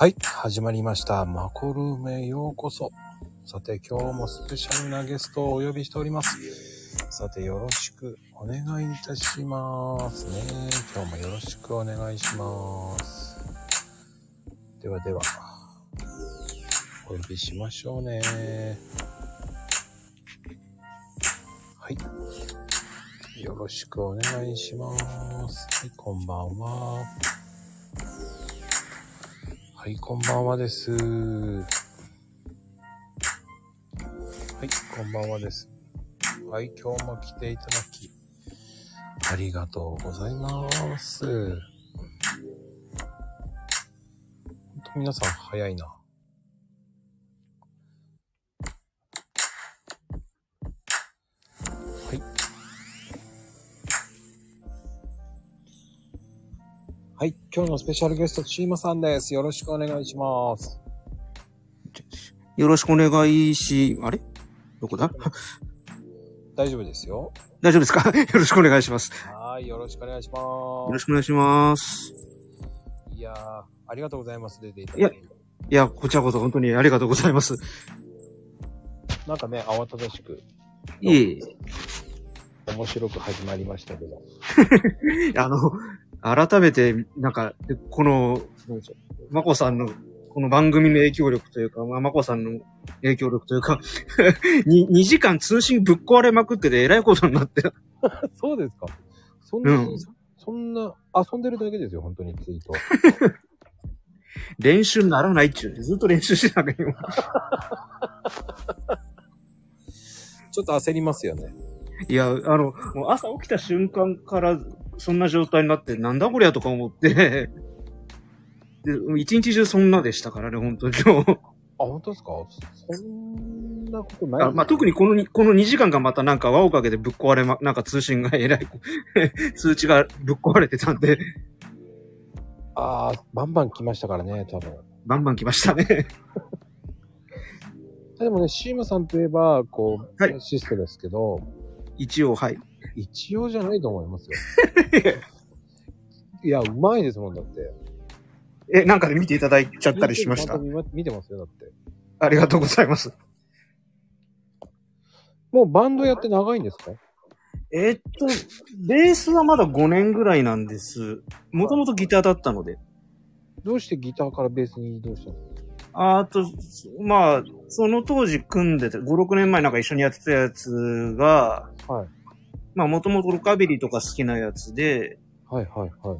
はい、始まりました。マコルームへようこそ。さて、今日もスペシャルなゲストをお呼びしております。さて、よろしくお願いいたしますね。今日もよろしくお願いします。ではでは、お呼びしましょうね。はい。よろしくお願いします。はい、こんばんは。はい、こんばんはです。はい、こんばんはです。はい、今日も来ていただき、ありがとうございます。ほんと皆さん早いな。はい、今日のスペシャルゲスト、チーマさんです。よろしくお願いします。よろしくお願いし、あれ？どこだ？大丈夫ですよ。大丈夫ですか？よろしくお願いします。はい、よろしくお願いします。よろしくお願いします。いやー、ありがとうございます。出ていただいて。いや、こちらこそ本当にありがとうございます。なんかね、慌ただしく、いえい面白く始まりましたけど。え、あの、改めて、なんか、でこの、まこさんの、この番組の影響力というか、まあ、まこさんの影響力というか、に2時間通信ぶっ壊れまくってて、えらいことになって、そうですかそんな、うんそんな、遊んでるだけですよ、本当にツイート。練習にならないっちゅうね。ずっと練習してたけど、今ちょっと焦りますよね。いや、あの、もう朝起きた瞬間から、そんな状態になって、なんだこりゃとか思って、で、一日中そんなでしたからね、本当に今日。あ、本当ですか？そんなことないあまあ、特にこのに、この2時間がまたなんか輪をかけてぶっ壊れま、なんか通信がえらい、通知がぶっ壊れてたんで、あー、バンバン来ましたからね、多分。バンバン来ましたね。でもね、シーマさんといえば、こう、はいシステですけど、一応、はい。一応じゃないと思いますよ。いや、うまいですもんだって。え、なんかで見ていただいちゃったりしました？ちゃんと。見ま見てますよ、だって。ありがとうございます。もうバンドやって長いんですか？えっと、ベースはまだ5年ぐらいなんです。もともとギターだったので。どうしてギターからベースに移動したの？あと、まあ、その当時組んでて、5、6年前なんか一緒にやってたやつが、はい。まあ、もともとロカビリーとか好きなやつで、はいはいは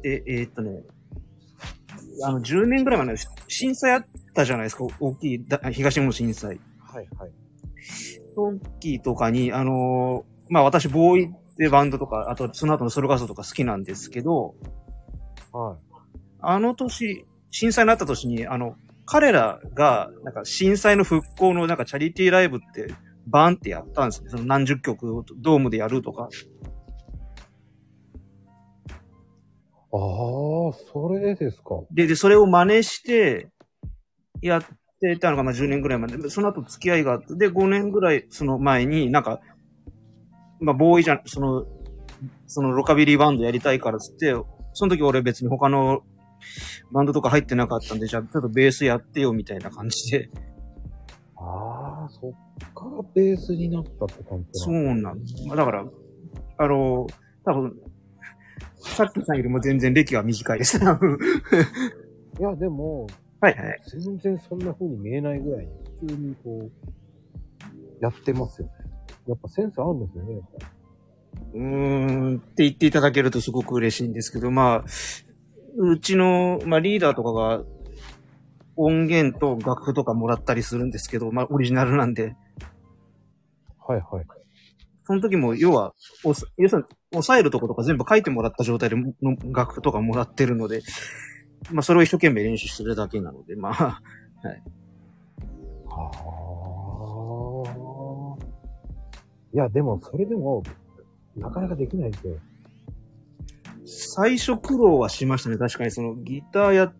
い。で、えーっとね、あの、10年ぐらい前の震災あったじゃないですか、大きいだ東日本震災。はいはい。時とかに、あのーまあ私、ボーイってバンドとか、あとその後のソロガスとか好きなんですけど、はい。あの年、震災になった年に、あの、彼らが、なんか震災の復興のなんかチャリティーライブって、バーンってやったんですね。その何十曲をドームでやるとか。ああ、それですか。で、で、それを真似して、やってたのが、まあ10年ぐらいまで。でその後付き合いがあって、で、5年ぐらいその前になんか、まあ、ボーイじゃん、その、そのロカビリーバンドやりたいからっつって、その時俺別に他のバンドとか入ってなかったんで、じゃあちょっとベースやってよみたいな感じで。ああ、そっからベースになったって感じそうなんです。まあだから、あの、多分、さっきさんよりも全然歴が短いです。は いいや、でも、はい。全然そんな風に見えないぐらいに、普通にこう、やってますよね。やっぱセンスあるんですよね、やっぱうーんって言っていただけるとすごく嬉しいんですけど、まあ、うちの、まあ、リーダーとかが音源と楽譜とかもらったりするんですけど、まあ、オリジナルなんで、はいはい。その時も、要は、おさ要するに、抑えるとことか全部書いてもらった状態での楽譜とかもらってるので、まあ、それを一生懸命練習してるだけなので、まあ、はあ。いや、でも、それでも、なかなかできないですよ。最初苦労はしましたね。確かにそのギターやっ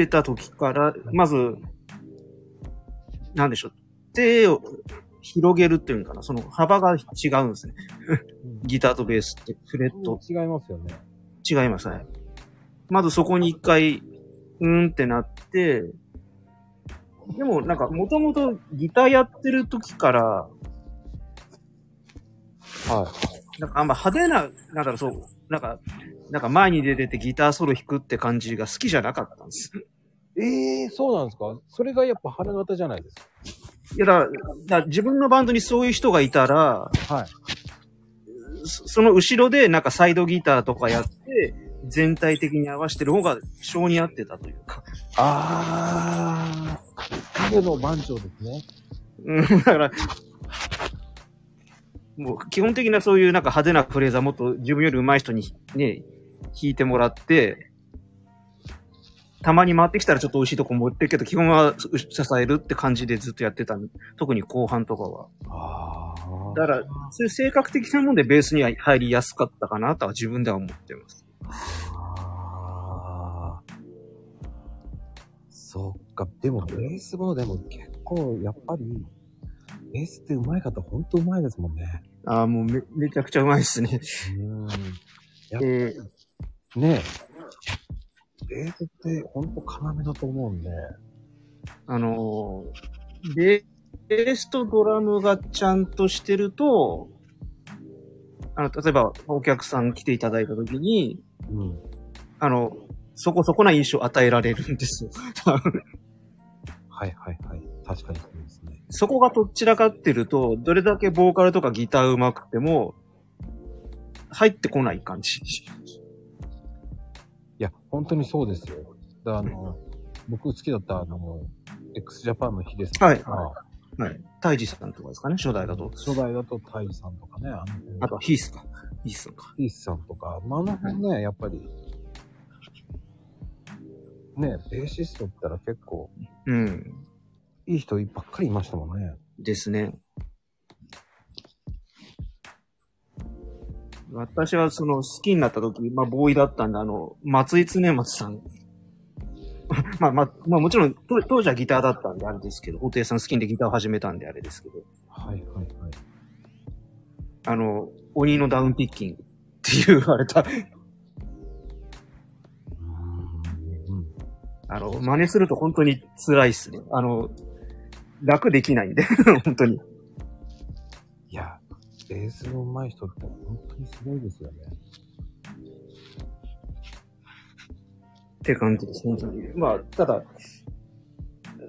てた時から、まず、なんでしょう。手を広げるっていうのかな。その幅が違うんですね。ギターとベースって、フレット違いますよね。違いますね。まずそこに一回、うーんってなって、でもなんかもともとギターやってる時から、はなんかあんま派手な、なんだろう、そう、なんか、なんか前に出ててギターソロ弾くって感じが好きじゃなかったんです。い。ええそうなんですか？それがやっぱ花形じゃないですいやだだ自分のバンドにそういう人がいたら、か。はい。そその後ろでなんかサイドギターとかやって、全体的に合わせてる方が性に合ってたというか。ああ、影の番長ですね。うん、だから、もう基本的なそういうなんか派手なフレーズはもっと自分より上手い人にね、弾いてもらって、たまに回ってきたらちょっと美味しいとこ持ってるけど、基本は支えるって感じでずっとやってたん特に後半とかは。ああ。だから、そういう性格的なもんでベースには入りやすかったかなとは自分では思ってます。ああ。そっか。でも、ベースもでも結構、やっぱり、ベースって上手い方、ほんと上手いですもんね。ああ、もうめ、めちゃくちゃ上手いですね。うん。えーねえ。ベースってほんと要だと思うんで。あのベースとドラムがちゃんとしてると、あの、例えばお客さん来ていただいたときに、うん。あの、そこそこな印象を与えられるんですよ。はいはいはい。確かにそうですね。そこがどちらかってると、どれだけボーカルとかギター上手くても、入ってこない感じ。いや、本当にそうですよ。だあの、僕好きだったあの、x ジャパンのヒデさんはいとか、はい。タイジさんとかですかね、初代だと。初代だとタイさんとかね、あの、あとはヒースか。ヒースさんか。ヒースさんとか、まあ、あの辺ね、やっぱり、ね、ベーシストって言ったら結構、うん。いい人ばっかりいましたもんね。ですね。私はその好きになった時、まあボーイだったんで、あの、松井常松さん。ま あまあ、まあもちろん当当時はギターだったんであれですけど、布袋さん好きでギターを始めたんであれですけど、はいはいはい。あの、鬼のダウンピッキングって言われた。あの、真似すると本当に辛いっすね。あの、楽できないんで、本当に。ベースの上手い人って本当にすごいですよね。って感じです、本当に。まあ、ただ、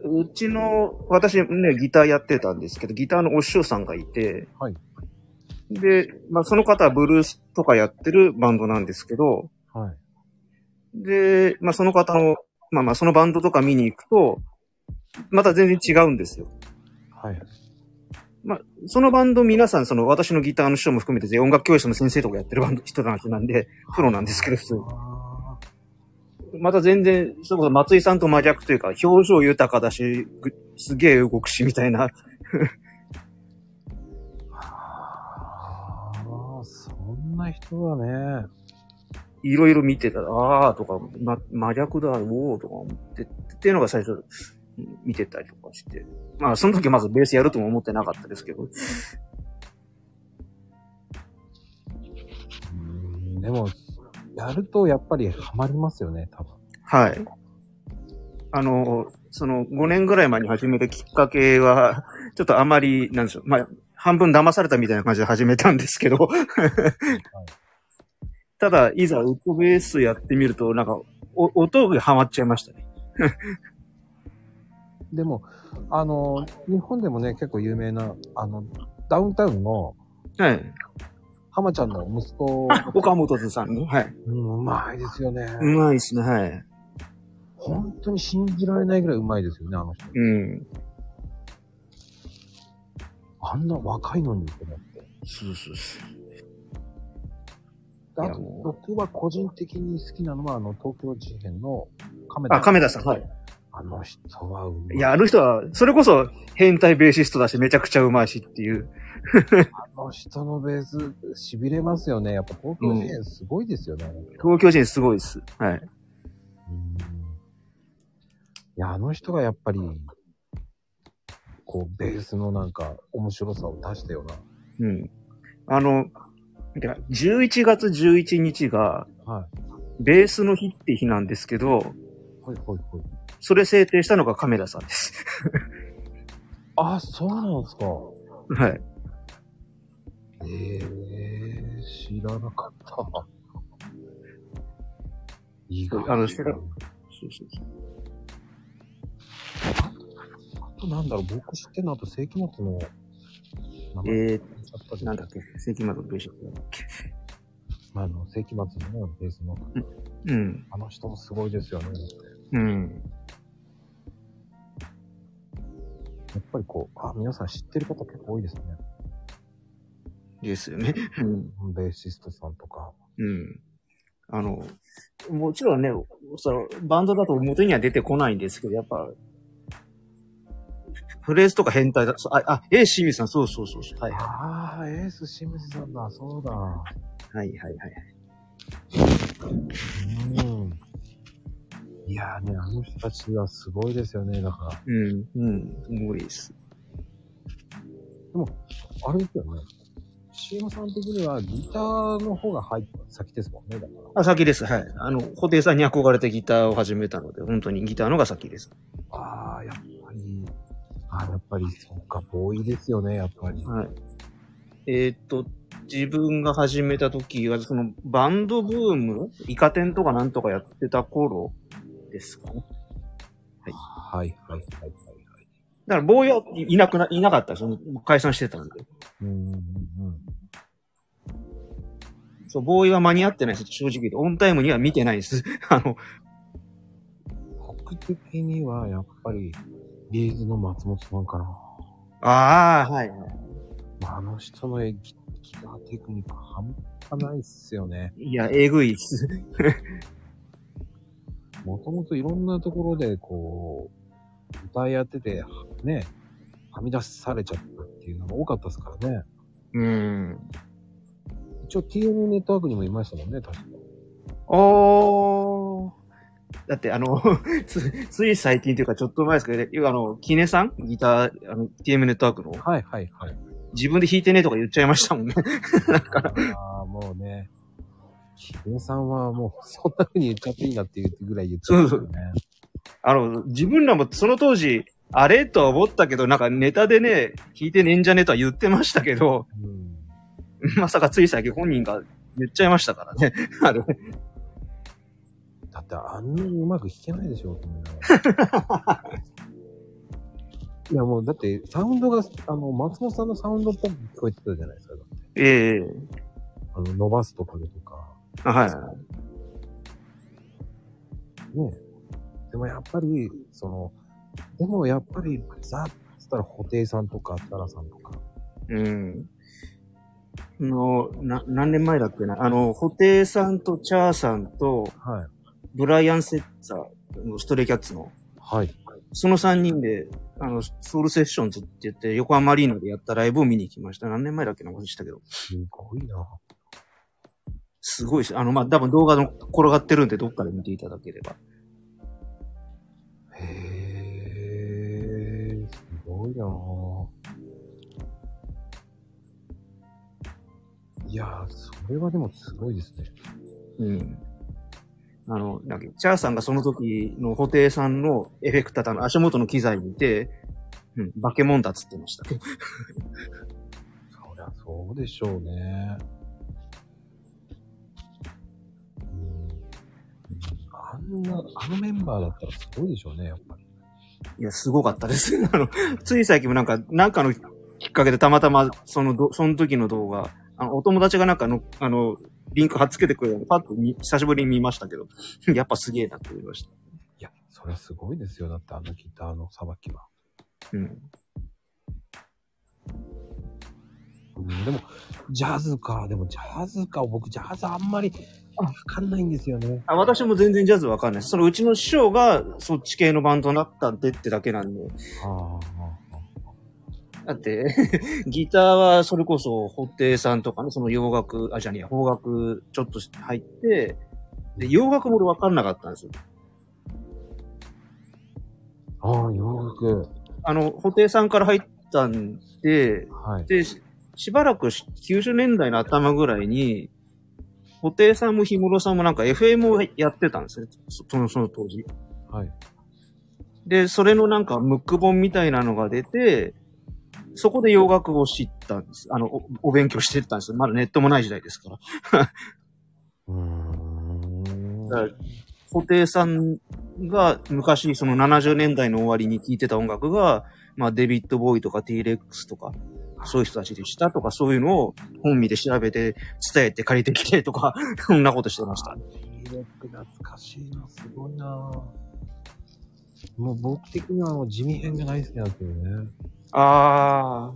うちの、私ね、ギターやってたんですけど、ギターのお師匠さんがいて、はい。で、まあ、その方はブルースとかやってるバンドなんですけど、はい。で、まあ、その方の、まあまあ、そのバンドとか見に行くと、また全然違うんですよ。はい。まあ、そのバンド皆さん、その私のギターの師匠も含めて音楽教室の先生とかやってるバンド人たちなんで、プロなんですけど、普通に。あまた全然、それこそ松井さんと真逆というか、表情豊かだし、ぐすげえ動くし、みたいな。あー、そんな人はね、いろいろ見てたら、あーとか、ま、真逆だ、おーとか思って、っていうのが最初、見てたりとかして。まあ、その時まずベースやるとも思ってなかったですけど。うんでも、やるとやっぱりハマりますよね、多分。はい。あの、その5年ぐらい前に始めたきっかけは、ちょっとあまり、なんでしょう、まあ、半分騙されたみたいな感じで始めたんですけど、ただ、いざウッドベースやってみると、なんか、お音がハマっちゃいましたね。でも、あの、日本でもね、結構有名な、あの、ダウンタウンのはい。浜ちゃんの息子、あ、岡本図さんの。はい。うん、うまいですよね。うまいですね、はい。本当に信じられないぐらいうまいですよね、あの人。うん。あんな若いのにと思って。そうそうそう。であと僕は個人的に好きなのは、あの、東京事変の亀田。あ、亀田さん。はい。あの人はうまい。いや、あの人は、それこそ変態ベーシストだし、めちゃくちゃうまいしっていう。あの人のベース、痺れますよね。やっぱ東京事変すごいですよね。あの人東京人すごいです。はい。うんいや、あの人がやっぱり、こう、ベースのなんか、面白さを出したよううん。あの、てか11月11日が、な。はい。ベースの日って日なんですけど、はいはいはい。それ制定したのが亀田さんです。あ、そうなんですか。はい。ええ知らなかった。意外あの知らそうそうそう。あとなんだろう、僕知ってるのあと世紀末のえ言っちゃったー、なんだっけ？世紀末のベーシックだっけ？まあ、あの、世紀末のね、ベースの、うん。あの人もすごいですよね。うん。やっぱりこう、あ、皆さん知ってる方結構多いですね。ですよね。うん。ベーシストさんとか。うん。あの、もちろんね、そのバンドだと表には出てこないんですけど、やっぱ、フレーズとか変態だ、そうあ、あ、え、清水さん、そうそうそうそう。はいはああ、エース清水さんだ、そうだ。い。はいはいはい。うん。いやーね、あの人たちはすごいですよね。だから、うん、うん、すごいです。あれですよね。CM さん的にはギターの方が入った先ですもんね。だから。あ、先です。はい。あの、布袋さんに憧れてギターを始めたので、本当にギターのが先です。ああ、やっぱり、ああ、やっぱり、そっか、ボーイですよね、やっぱり。はい。えーっと、自分が始めた時は、そのバンドブーム、イカ天とかなんとかやってた頃ですか？ね。はい、はい、はい、はい。だから、ボーイはいなくな、いなかったですよ。解散してたんで。うん、うん、うん。そう、ボーイは間に合ってないです。正直言うと。オンタイムには見てないです。あの、僕的には、やっぱり、ビーズの松本さんかな。ああ、はい、はい。あの人のギギターテクニック半端ないっすよね。いや、えぐいっす。もともといろんなところで、こう、歌いやってて、ね、はみ出されちゃったっていうのが多かったですからね。うん。一応 TM ネットワークにもいましたもんね、確か。おー。だって、あの、つ、つい最近というかちょっと前ですけど、あの、キネさん？ギター、あの、TM ネットワークの、はいはいはい。自分で弾いてねとか言っちゃいましたもんね。ああ、もうね。さんはもう、そんな風に言っちゃっていいなっていうぐらい言っちゃったよね。あの、自分らもその当時、あれとは思ったけど、なんかネタでね、弾いてねえんじゃねえとは言ってましたけど、うん。まさかつい最近本人が言っちゃいましたからね。あれ。だってあんなにうまく弾けないでしょ、と思い いやもう、だって、サウンドが、あの、松本さんのサウンドっぽく聞こえてたじゃないですか。ええあの、伸ばすとかで。あはい。ね。でもやっぱり、その、でもやっぱり、ザ・つったら、布袋さんとか、タラさんとか。うん。の、な、何年前だっけな。あの、布袋さんとチャーさんと、はい。ブライアン・セッツァー、ストレイキャッツの、はい。その3人で、あの、ソウルセッションズって言って、横浜アリーナでやったライブを見に行きました。何年前だっけな、忘れしたけど。すごいな。すごいです。あの、まあ、多分動画の転がってるんで、どっかで見ていただければ。へー、すごいなぁ。いやー、それはでもすごいですね。うん。あの、なんか、チャーさんがその時の布袋さんのエフェクターの足元の機材見て、うん、化け物だっつってました。そりゃそうでしょうね。あんな、あのメンバーだったらすごいでしょうね、やっぱり。いや、すごかったです。あの、つい最近もなんか、なんかのきっかけでたまたま、そのど、その時の動画、あの、お友達がなんかの、あの、リンク貼っつけてくれたのパッと見久しぶりに見ましたけど、やっぱすげえなって思いました。いや、それはすごいですよ。だってあのギターのさばきは。うん。うん、でも、ジャズか。でも、ジャズか。僕、ジャズあんまりわかんないんですよね。あ私も全然ジャズわかんないです。そのうちの師匠がそっち系のバンドになったんでってだけなんで。ああ。だって、ギターはそれこそ、布袋さんとかね、その洋楽、あ、じゃね邦楽ちょっと入って、で、洋楽も俺わかんなかったんですよ。ああ、洋楽。あの、布袋さんから入ったんで、はい。で、ししばらくし90年代の頭ぐらいに、布袋さんも氷室さんもなんか FM をやってたんですね。そその、その当時。はい。で、それのなんか、ムック本みたいなのが出て、そこで洋楽を知ったんです。あの、おお勉強してったんですよ。まだネットもない時代ですから。うーん。だから布袋さんが昔その70年代の終わりに聴いてた音楽が、まあデビッド・ボーイとか T-Rex とか、そういう人たちでしたとか、そういうのを本見で調べて、伝えて借りてきてとか、そんなことしてました。懐かしいな、すごいなもう僕的にはもう地味編が大好きなんですよね。あ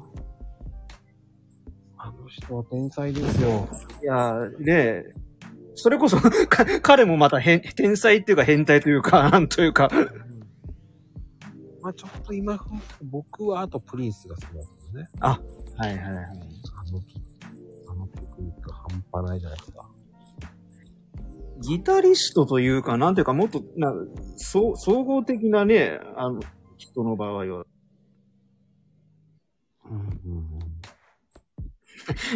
あの人は天才ですよ。ー。いやー、で、それこそ、か彼もまた変、天才っていうか変態というか、なんというか、まあちょっと今、僕はあとプリンスが好きなんですよね。はいはいはい。あの、あのテクニック半端ないじゃないですか。ギタリストというか、なんていうか、もっと、な、そう、総合的なね、あの、人の場合は、うんうんう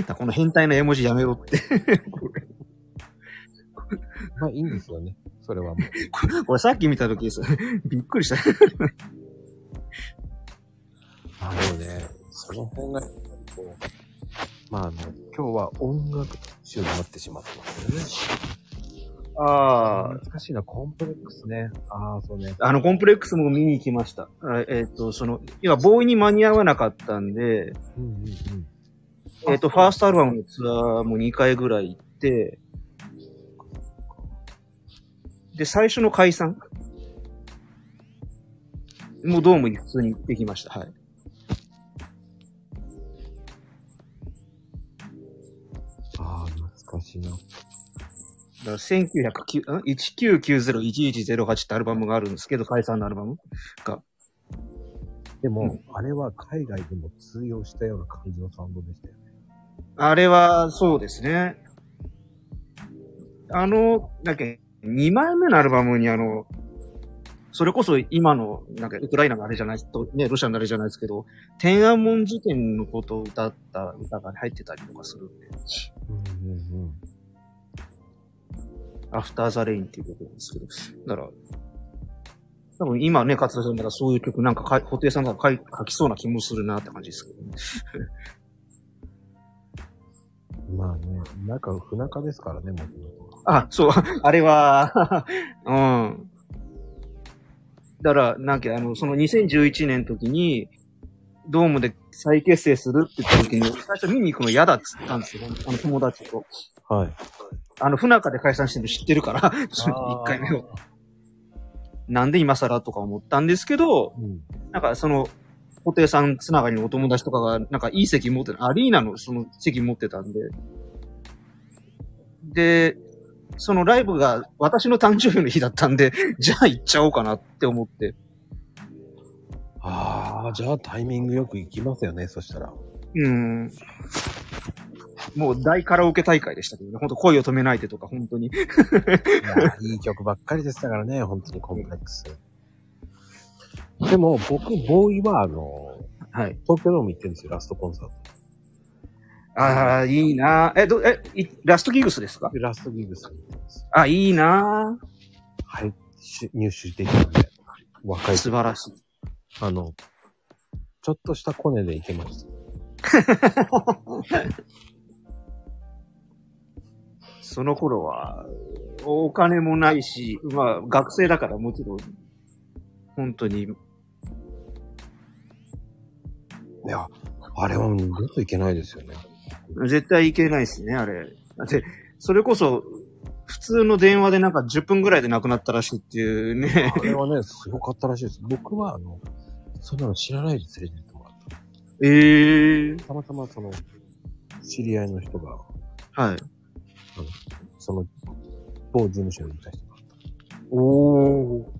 ん。この変態な絵文字やめろって。まあいいんですよね。それはもう。これさっき見た時です。びっくりした。あのね、その辺が、こう、まああの、今日は音楽集になってしまってますよね。あ懐かしいな、コンプレックスね。ああ、そうね。あ。あの、コンプレックスも見に行きました。あえっ、と、その、要は、ボーイに間に合わなかったんで、うんうんうん。えっ、と、ファーストアルバムのツアーも2回ぐらい行って、で、最初の解散？もうドームに普通に行ってきました。はい。しいな。だから1909ん1990-1108ってアルバムがあるんですけど、解散のアルバムが。でも、うんあれは海外でも通用したような感じのサウンドでしたよね。あれは、そうですね。あの、なんか、2枚目のアルバムにあの、それこそ今の、なんか、ウクライナのあれじゃないと、ね、ロシアのあれじゃないですけど、天安門事件のことを歌った歌が入ってたりとかするんで、うんうんうん。アフターザレインっていうことなんですけど、だから、多分今ね、勝田さんだからそういう曲なんかか、布袋さんが書い書きそうな気もするなって感じですけどね。まあね、なんか不仲ですからね、もともとあ、そう、あれは、うん。だから、なんか、あの、その2011年の時に、ドームで再結成するって言った時に、最初見に行くの嫌だっつったんですよ。あの友達と。はい。あの、不仲で解散してるの知ってるから、その1回目を。なんで今更とか思ったんですけど、うん。なんかその、布袋さんつながりのお友達とかが、なんかいい席持ってた、アリーナのその席持ってたんで、で、そのライブが私の誕生日の日だったんで、じゃあ行っちゃおうかなって思って、ああ、じゃあタイミングよく行きますよね、そしたら。うん。もう大カラオケ大会でしたけどね、本当恋を止めないでとか、本当に。いや、いい曲ばっかりでしたからね、本当にコンプレックス。でも、僕、ボーイは、あの、はい。東京ドーム行ってるんですよ、ラストコンサート。ああ、いいなえ、ど、え、いラストギグスですか？でラストギグス。あ、いいなはい、し入手できたんで、若い素晴らしい。あの、ちょっとしたコネで行けました。その頃は、お金もないし、まあ、学生だからもちろん、本当に、いや、あれはもう二度といけないですよね。絶対いけないですね、あれ。だって、それこそ、普通の電話でなんか10分ぐらいで亡くなったらしいっていうね。あれはね、すごかったらしいです。僕は、あの、そんなの知らないで連れてってもらっええた。たまたまその、知り合いの人が、はい。その、某事務所にいた人がおー。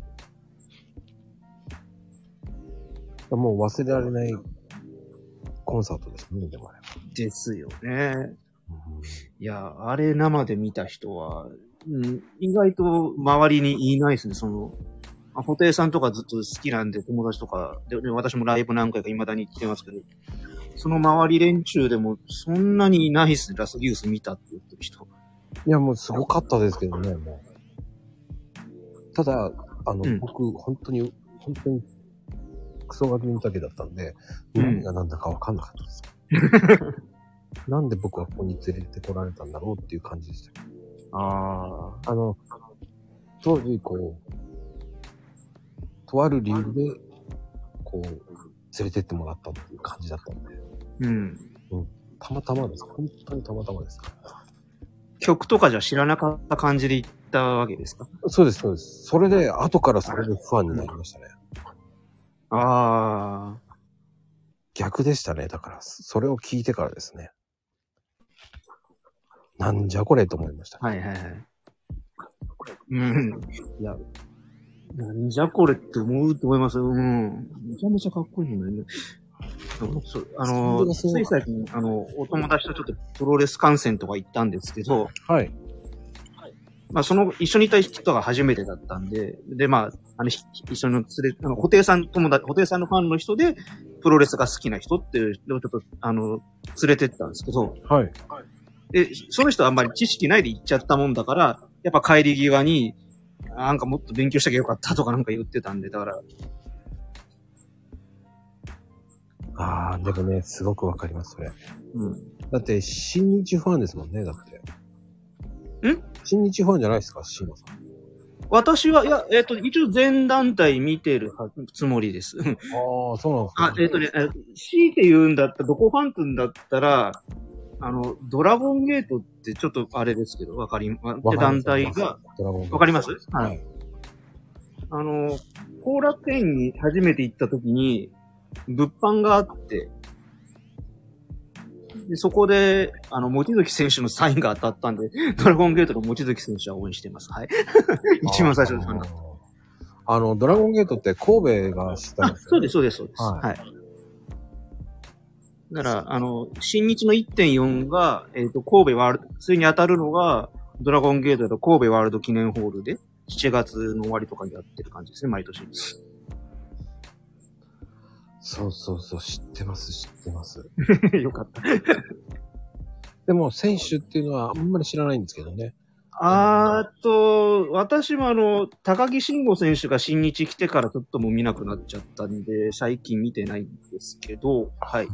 もう忘れられないコンサートですね、でもあれは。ですよね。いや、あれ生で見た人は、うん、意外と周りにいないですね、その、あ布袋さんとかずっと好きなんで、友達とか、で、で私もライブ何回か未だに行ってますけど、その周り連中でもそんなにいないですね、ラストギウス見たって言ってる人。いや、もうすごかったですけどね、もう。ただ、あの、うん僕、本当に、本当に、クソガキのだけだったんで、うん何が何だかわかんなかったです。なんで僕はここに連れてこられたんだろうっていう感じでした。ああ。あの、当時、こう、とある理由で、こう、連れてってもらったっていう感じだったんで、うん。たまたまです。本当にたまたまです。曲とかじゃ知らなかった感じで行ったわけですか？そうです、そうです。それで、後からそれでファンになりましたね。ああ。逆でしたね。だから、それを聞いてからですね。なんじゃこれと思いました。はいはいはい。うん。いや、なんじゃこれって思うと思います。うん。めちゃめちゃかっこいいのね。そうあの、つい最近、あの、お友達とちょっとプロレス観戦とか行ったんですけど、はい。まあ、その、一緒にいた人が初めてだったんで、で、まあ、あの、ひ一緒に連れ、あの、布袋さん友達、布袋さんのファンの人で、プロレスが好きな人っていうのをちょっと、あの、連れてったんですけど、はい。で、その人はあんまり知識ないで行っちゃったもんだから、やっぱ帰り際に、なんかもっと勉強しときゃよかったとかなんか言ってたんで、だから、ああ、でもね、すごくわかります、それ。うん。だって、新日ファンですもんね、だって。ん？新日ファンじゃないですか、シーマさん。私は、いや、えっ、と、一応全団体見てるつもりです。ああ、そうなんですあ、えっ、とね、え強いて言うんだったら、どこファンってんだったら、あの、ドラゴンゲートってちょっとあれですけど、わかりま、って団体が、、わかります？ははいい。あの、後楽園に初めて行った時に、物販があって、でそこで、あの、望月選手のサインが当たったんで、ドラゴンゲートの望月選手は応援してます。はい。一番最初のファンが。あーあの、ドラゴンゲートって神戸がしたんあで、すよそうです、そうです、そうです。はいはい。だから、あの、新日の1.4が、えっ、と、神戸ワールド、それに当たるのが、ドラゴンゲートと神戸ワールド記念ホールで、7月の終わりとかにやってる感じですね、毎年。そうそうそう、知ってます、知ってます。よかった。でも、選手っていうのはあんまり知らないんですけどね。あーと、私もあの、高木慎吾選手が新日来てからちょっともう見なくなっちゃったんで、最近見てないんですけど、はい。はい。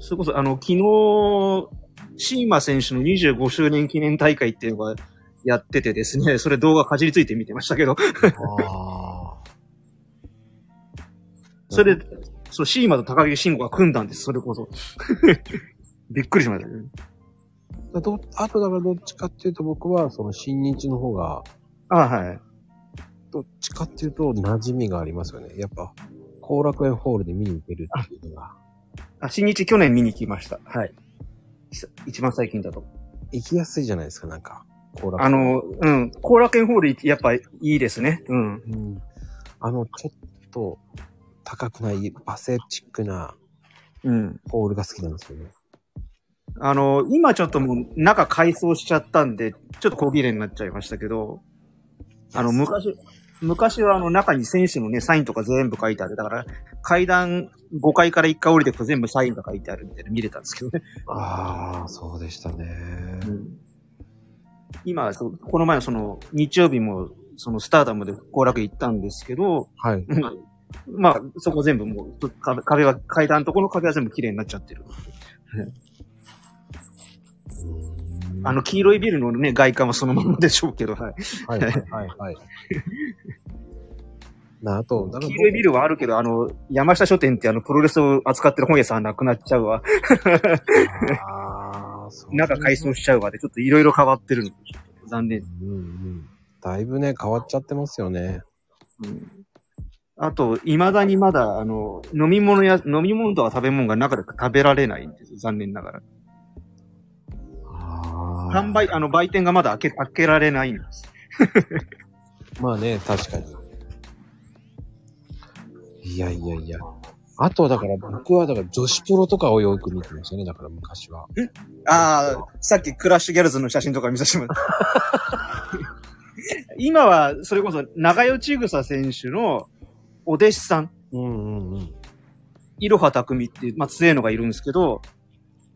それこそ、あの、昨日、シーマ選手の25周年記念大会っていうのがやっててですね、それ動画かじりついて見てましたけど、ああ。それで、そう、シーマと高木慎吾が組んだんです、それこそ。びっくりしましたね。だどあとだからどっちかっていうと僕はその新日の方が、あはい。どっちかっていうと馴染みがありますよね。やっぱ、後楽園ホールで見に行けるっていうのが、あ、新日去年見に来ました。はい。一一番最近だと。行きやすいじゃないですか、なんか。後楽園。あの、うん、後楽園ホールやっぱいいですね。うん。うん。あの、ちょっと高くないバセチックなうん。ホールが好きなんですよね。あの、今ちょっともう中改装しちゃったんで、ちょっと小切れになっちゃいましたけど、あの、昔、昔はあの中に選手のね、サインとか全部書いてある。だから、階段5階から1階降りていくと全部サインが書いてあるみたいな見れたんですけどね。ああ、そうでしたね。今、そうこの前のその、日曜日も、そのスターダムで後楽行ったんですけど、はい。まあ、そこ全部もう、壁壁は、階段のところの壁は全部綺麗になっちゃってる。あの、黄色いビルのね、外観はそのままでしょうけど、はい。はいはいはいはい。なあと、黄色いビルはあるけど、あの、山下書店ってあの、プロレスを扱ってる本屋さんなくなっちゃうわ。ああ、そう中改装しちゃうわで、ちょっといろいろ変わってるの残念。うんうん。だいぶね、変わっちゃってますよね。うん。あと、未だにまだ、あの、飲み物や、飲み物とか食べ物が中で食べられないんです。残念ながら。あ販売、あの、売店がまだ開け、開けられないんです。まあね、確かに。いやいやいや。あと、だから僕は、だから女子プロとかをよく見てましたね。だから昔は。ああ、さっきクラッシュギャルズの写真とか見させてもらった。今は、それこそ、長与千草選手のお弟子さん、うんうんうん。いろはたくみっていう、まあ、強いのがいるんですけど、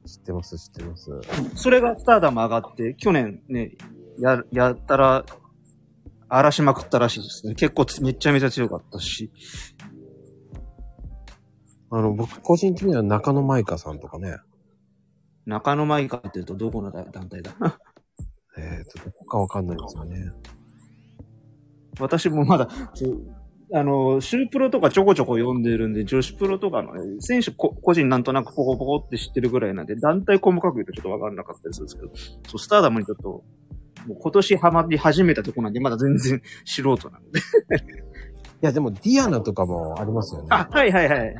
知ってます、知ってます。それがスターダム上がって、去年ね、や、やったら、荒らしまくったらしいですね。結構つめちゃめちゃ強かったし。あの、僕個人的には中野舞香さんとかね、中野舞香っていうとどこの団体だ？えっ、と、どこかわかんないんですよね。私もまだ、あの、シュープロとかちょこちょこ読んでるんで、女子プロとかのね選手こ個人なんとなくポコポコって知ってるぐらいなんで、団体細かく言うとちょっとわかんなかったりするんですけど、そう、スターダムにちょっと、もう今年ハマり始めたとこなんで、まだ全然素人なんで。いや、でもディアナとかもありますよね。あ、はいはいはい。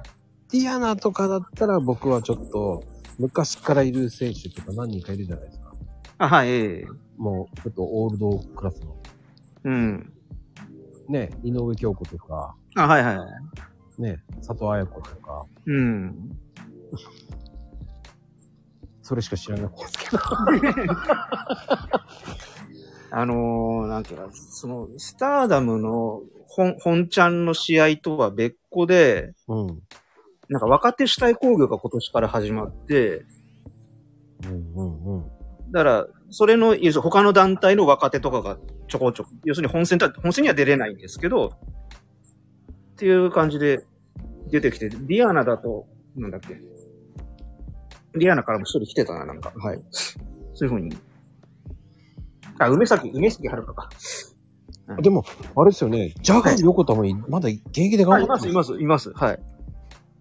ディアナとかだったら僕はちょっと、昔からいる選手とか何人かいるじゃないですか。あ、はい、ええもう、ちょっとオールドクラスの。うん。ね、井上京子とか、あ、はいはいはい。ね、佐藤綾子とか、うん。それしか知らないんですけど。あのー、なんていうか、その、スターダムの本、本ちゃんの試合とは別個で、うん。なんか若手主体工業が今年から始まって、うんうんうん。だから、それの、他の団体の若手とかがちょこちょこ、要するに本戦本戦には出れないんですけど、っていう感じで出てきて、ディアナだと、なんだっけ？ディアナからも一人来てたな、なんか。はい。そういう風に。あ、梅咲、梅咲遥か。でも、あれですよね、ジャガー横田もいまだ現役であ、います、頑張っています、います。はい。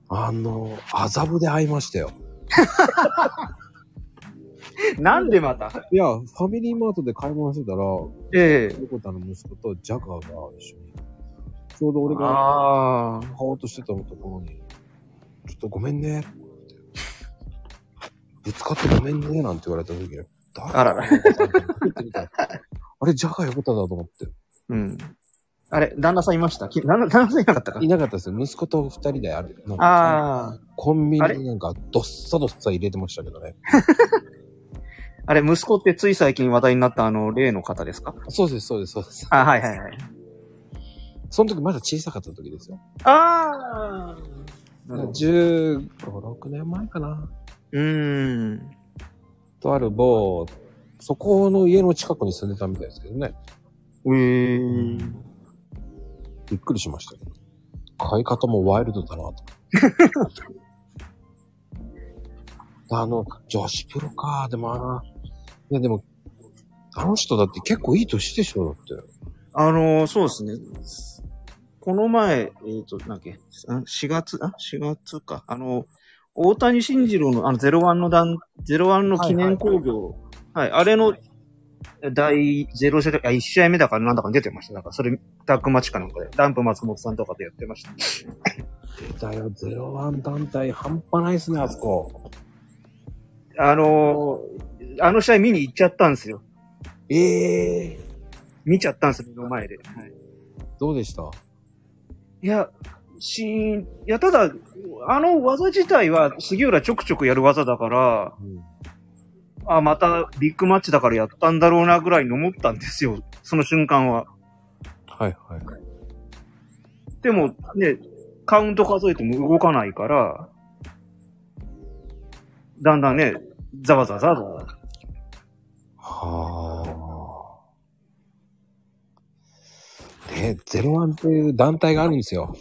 あの、麻布で会いましたよ。なんでまた？いや、ファミリーマートで買い物してたら、ええ横田の息子とジャガーが一緒に、ちょうど俺がああ。買おうとしてたところに、ちょっとごめんね、ってぶつかってごめんね、なんて言われた時に、誰あららあれ、ジャガー横田だと思って。うん。あれ、旦那さんいました？き旦那さんいなかったか？いなかったですよ。息子と二人である。ああ。コンビニになんか、どっさどっさ入れてましたけどね。あれ、息子ってつい最近話題になったあの、例の方ですか？そうです、そうです、そうです。あ、はいはいはい。その時まだ小さかった時ですよ。ああ。15、6年前かな。うーん。とある某、そこの家の近くに住んでたみたいですけどね。えー。びっくりしましたけど。買い方もワイルドだなと。あの、女子プロか。でもあの、いやでも、あの人だって結構いい年でしょだって。あのー、そうですね。この前、えっ、と、なんだっけ、あ4月、あ ?4 月か。あの、大谷慎次郎の、あの、01の段、01の記念工業、はいあれの、第0試合、あ、1試合目だからなんだかに出てました。だから、それ、タックマッチかなんかで、ダンプ松本さんとかでやってました。だよ、01団体半端ないっすね、あそこ。あのー、あの試合見に行っちゃったんですよ。ええ見ちゃったんですよ、目の前で。はいどうでした？いや、しーん、いや、ただ、あの技自体は杉浦ちょくちょくやる技だから、うん。あ、またビッグマッチだからやったんだろうなぐらいに思ったんですよ。その瞬間は。はいはい。でもね、カウント数えても動かないから、だんだんね、ざわざわざわざわ。はあ。ね、ゼロワンっていう団体があるんですよ。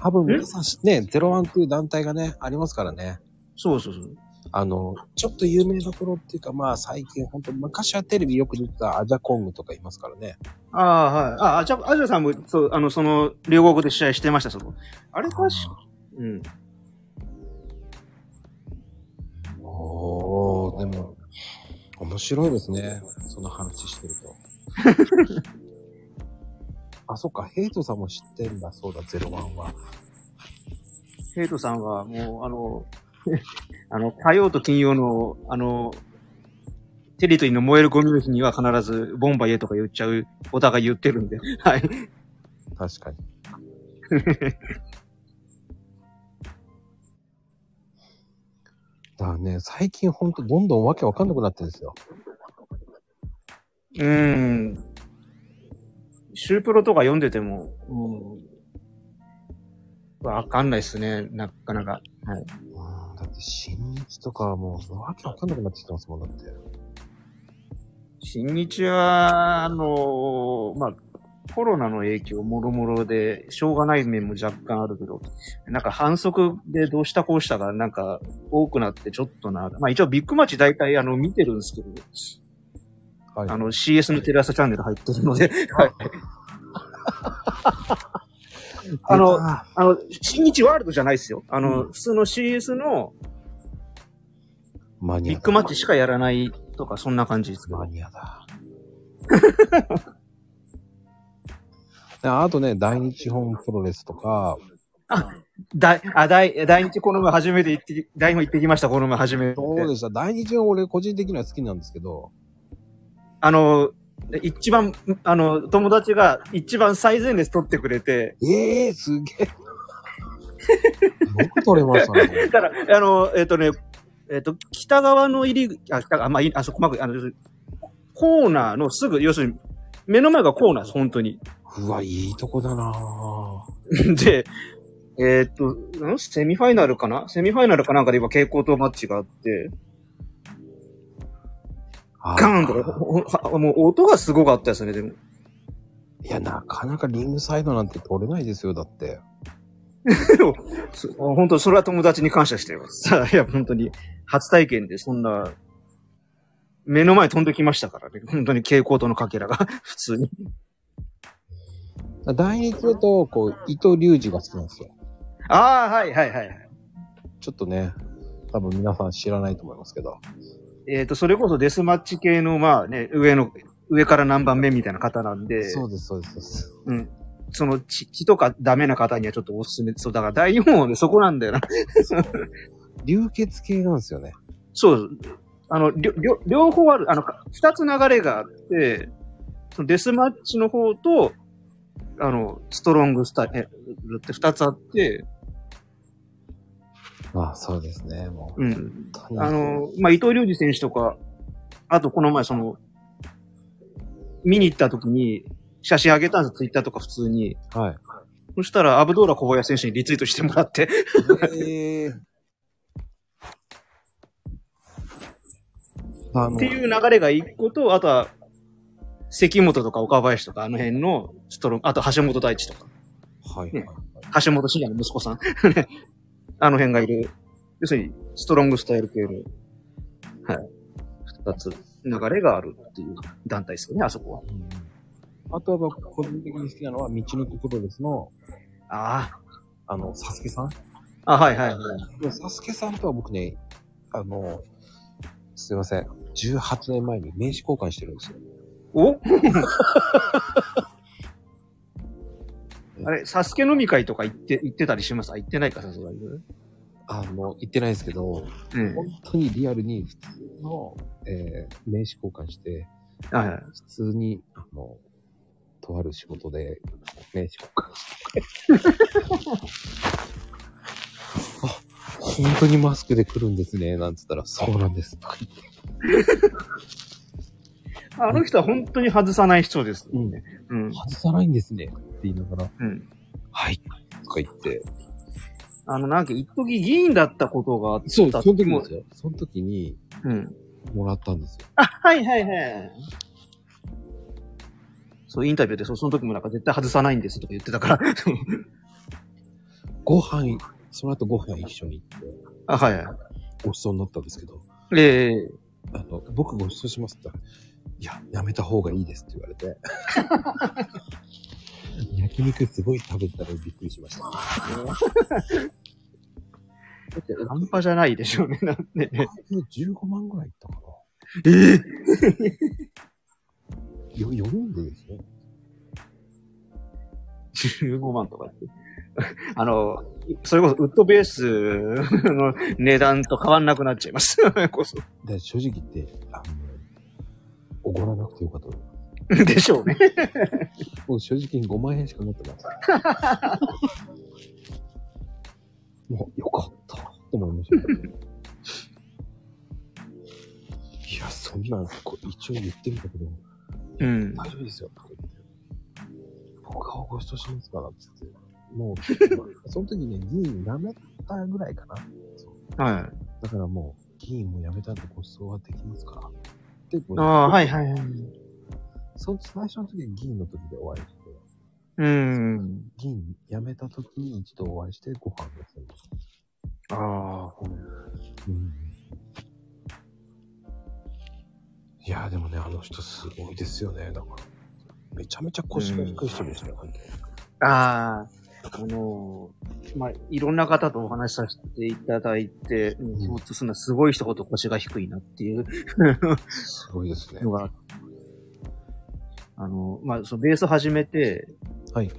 多分皆さん知ね、ゼロワンっていう団体がね、ありますからね。そうそうそう。あの、ちょっと有名どころっていうか、まあ最近本当昔はテレビよく出てたアジャコングとかいますからね。ああ、はい。あ、あじゃあ、アジャさんも、そう、あの、その、両国で試合してました、そこ。あれかし、うん。面白いですね。その話してると。あ、そっか、ヘイトさんも知ってんだ、そうだ、ゼロワンは。ヘイトさんはもう、あの、あの、火曜と金曜の、あの、テリトリーの燃えるゴミの日には必ず、ボンバイエとか言っちゃう、お互い言ってるんで、はい。確かに。だからね、最近ほんとどんどんわけわかんなくなってるんですよ。うーん。シュープロとか読んでても、うん。わかんないっすね、なかなか。はい。うん、だって新日とかはもうわけわかんなくなってきてますもんだって。新日は、あのまあ、コロナの影響もろもろで、しょうがない面も若干あるけど、なんか反則でどうしたこうしたがなんか多くなってちょっとな。まあ一応ビッグマッチ大体あの見てるんですけど、はい。あの CS のテレ朝チャンネル入ってるので、はい あのあの、新日ワールドじゃないですよ。あの、普通の CS の。ビッグマッチしかやらないとか、そんな感じですマ。ニアだ。であとね、大日本プロレスとか、大、あ、大、大日この前初めて行ってき、大日も行ってきました、この前初めて。そうでした。大日本俺個人的には好きなんですけど、あの、一番、あの、友達が一番最前列取ってくれて、ええー、すげえ。よく撮れましたね。だから、あの、えっ、とね、えっ、と、北側の入り、あ、北側、まあ、いあそこまで、あの、コーナーのすぐ、要するに、目の前がコーナーです、本当に。うわ、いいとこだなぁ。で、えっ、と、ん？セミファイナルかな？セミファイナルかなんかで今、蛍光灯マッチがあって、あガーンとか、もう音がすごかったですね、でも。いや、なかなかリングサイドなんて撮れないですよ、だって。す本当、それは友達に感謝しています。いや、本当に、初体験でそんな、目の前飛んできましたからね。本当に蛍光灯のかけらが、普通に。大日だと、こう、伊藤隆二が好きなんですよ。ああ、はいはいはいはい。ちょっとね、多分皆さん知らないと思いますけど。えっ、と、それこそデスマッチ系の、まあね、上の、上から何番目みたいな方なんで、そうです、そうです、そうです。うん。その血、血とかダメな方にはちょっとおすすめ。そう、だから大日本はね、そこなんだよな。流血系なんですよね。そう。あの、りょ、りょ、両方ある、あの、か二つ流れがあって、そのデスマッチの方と、あの、ストロングスタイルって二つあって、まあ、そうですね、もう。うん。あ、の、まあ、伊藤隆二選手とか、あとこの前その、見に行った時に、写真あげたんです、ツイッターとか普通に。はい。そしたら、アブドーラ小林選手にリツイートしてもらって、ええあのっていう流れが一個と、あとは、関本とか岡林とか、あの辺のストロン、あと橋本大地とか、はい、ねはい。橋本慎也の息子さん。あの辺がいる。要するに、ストロングスタイル系の、はい。二つ流れがあるっていう団体ですよね、あそこは。うんあとは僕、個人的に好きなのは、道のくプロレスの、ああの、サスケさん。あ。あ、はいはいはい。でサスケさんとは僕ね、あの、すいません。18年前に名刺交換してるんですよ。お？あれ、サスケ飲み会とか行って、行ってたりします？あ、行ってないか、さすがに。あの、言ってないですけど、うん。本当にリアルに普通の、えー名刺交換して、はいはい。普通に、あの、とある仕事で名刺交換して。あ、本当にマスクで来るんですね、なんつったら、そうなんです。とか言ってあの人は本当に外さない人です。うん。うん。外さないんですね、って言いながら、うん。はい、とか言って。あの、なんか、一時議員だったことがあったそう、その時も。その時に、うん。もらったんですよ。あ、はいはいはい。そう、インタビューで、そうその時もなんか絶対外さないんですとか言ってたから。ご飯、その後ご飯一緒に行って、あ、はいはい。ご馳走になったんですけど、ええあの、僕ご馳走しますっていや、やめた方がいいですって言われて。焼肉すごい食べたらびっくりしました。半端じゃないでしょうね。なんでね15万ぐらいいったかな。ええ よ、4人でですね。15万とかって。あの、それこそウッドベースの値段と変わんなくなっちゃいます。こそ。で、正直言って、あの、おごらなくてよかったと思う。でしょうね。もう正直に5万円しか持ってます。もう、よかった。と思いました。いや、そんなん、こう一応言ってみたけど、うん。大丈夫ですよ、とか言って。僕がご馳走しますから、つって。もう、その時ね、議員辞めたぐらいかな。そうはだからもう、議員も辞めたんでご馳走はできますから。で、ああ、はいはいはい。その最初の時銀の時でお会いして、うん。銀辞めた時に一度お会いしてご飯をする。ああ、うん。いやーでもね、あの人すごいですよね。だから。めちゃめちゃ腰が低い人でしたよ、ああ、あのーまあ、いろんな方とお話しさせていただいて、うん共通するのはすごい一言腰が低いなっていうすごいですねの。が、あの、まあ、そのベース始めて、はい。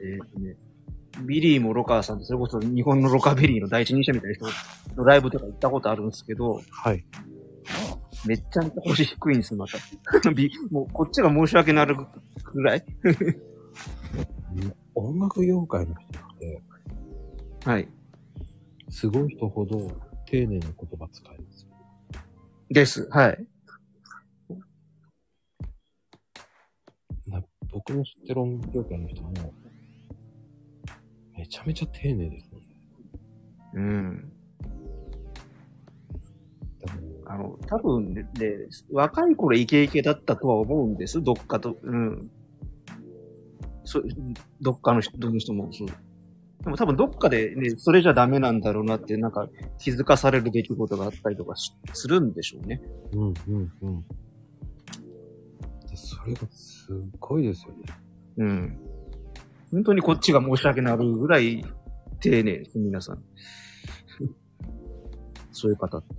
えーとね、ビリーもロカーさんと、それこそ日本のロカビリーの第一人者みたいな人のライブとか行ったことあるんですけど、はい。めっちゃ腰低いんですよ、また。びもうこっちが申し訳なるぐらい。音楽業界の人って、はい。すごい人ほど丁寧な言葉使いますよ。です。はい。な僕の知ってる音楽業界の人も、めちゃめちゃ丁寧ですよね。うん。あの、多分ね、で若い頃イケイケだったとは思うんです。どっかと、うん。そどっかの人の人もそう。でも多分どっかでね、それじゃダメなんだろうなって、なんか気づかされる出来事があったりとかしするんでしょうね。うんうんうん。でそれがすっごいですよね。うん。本当にこっちが申し訳なるぐらい丁寧です、皆さん。そういう方って。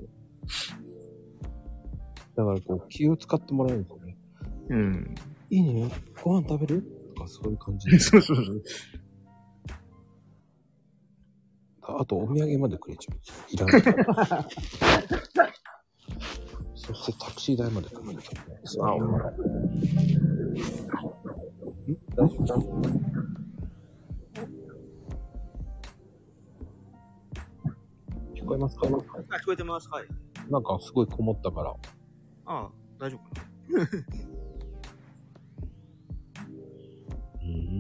だからこう気を使ってもらえるんですよね。うん。いいねご飯食べる？とかそういう感じで。そうそうそう。あとお土産までくれちゃう。いらない。そしてタクシー代までくれちゃうね。あ、お前。ん大丈夫？大丈夫？聞こえますか？聞こえてます。はい。なんかすごいこもったから。ああ、大丈夫かう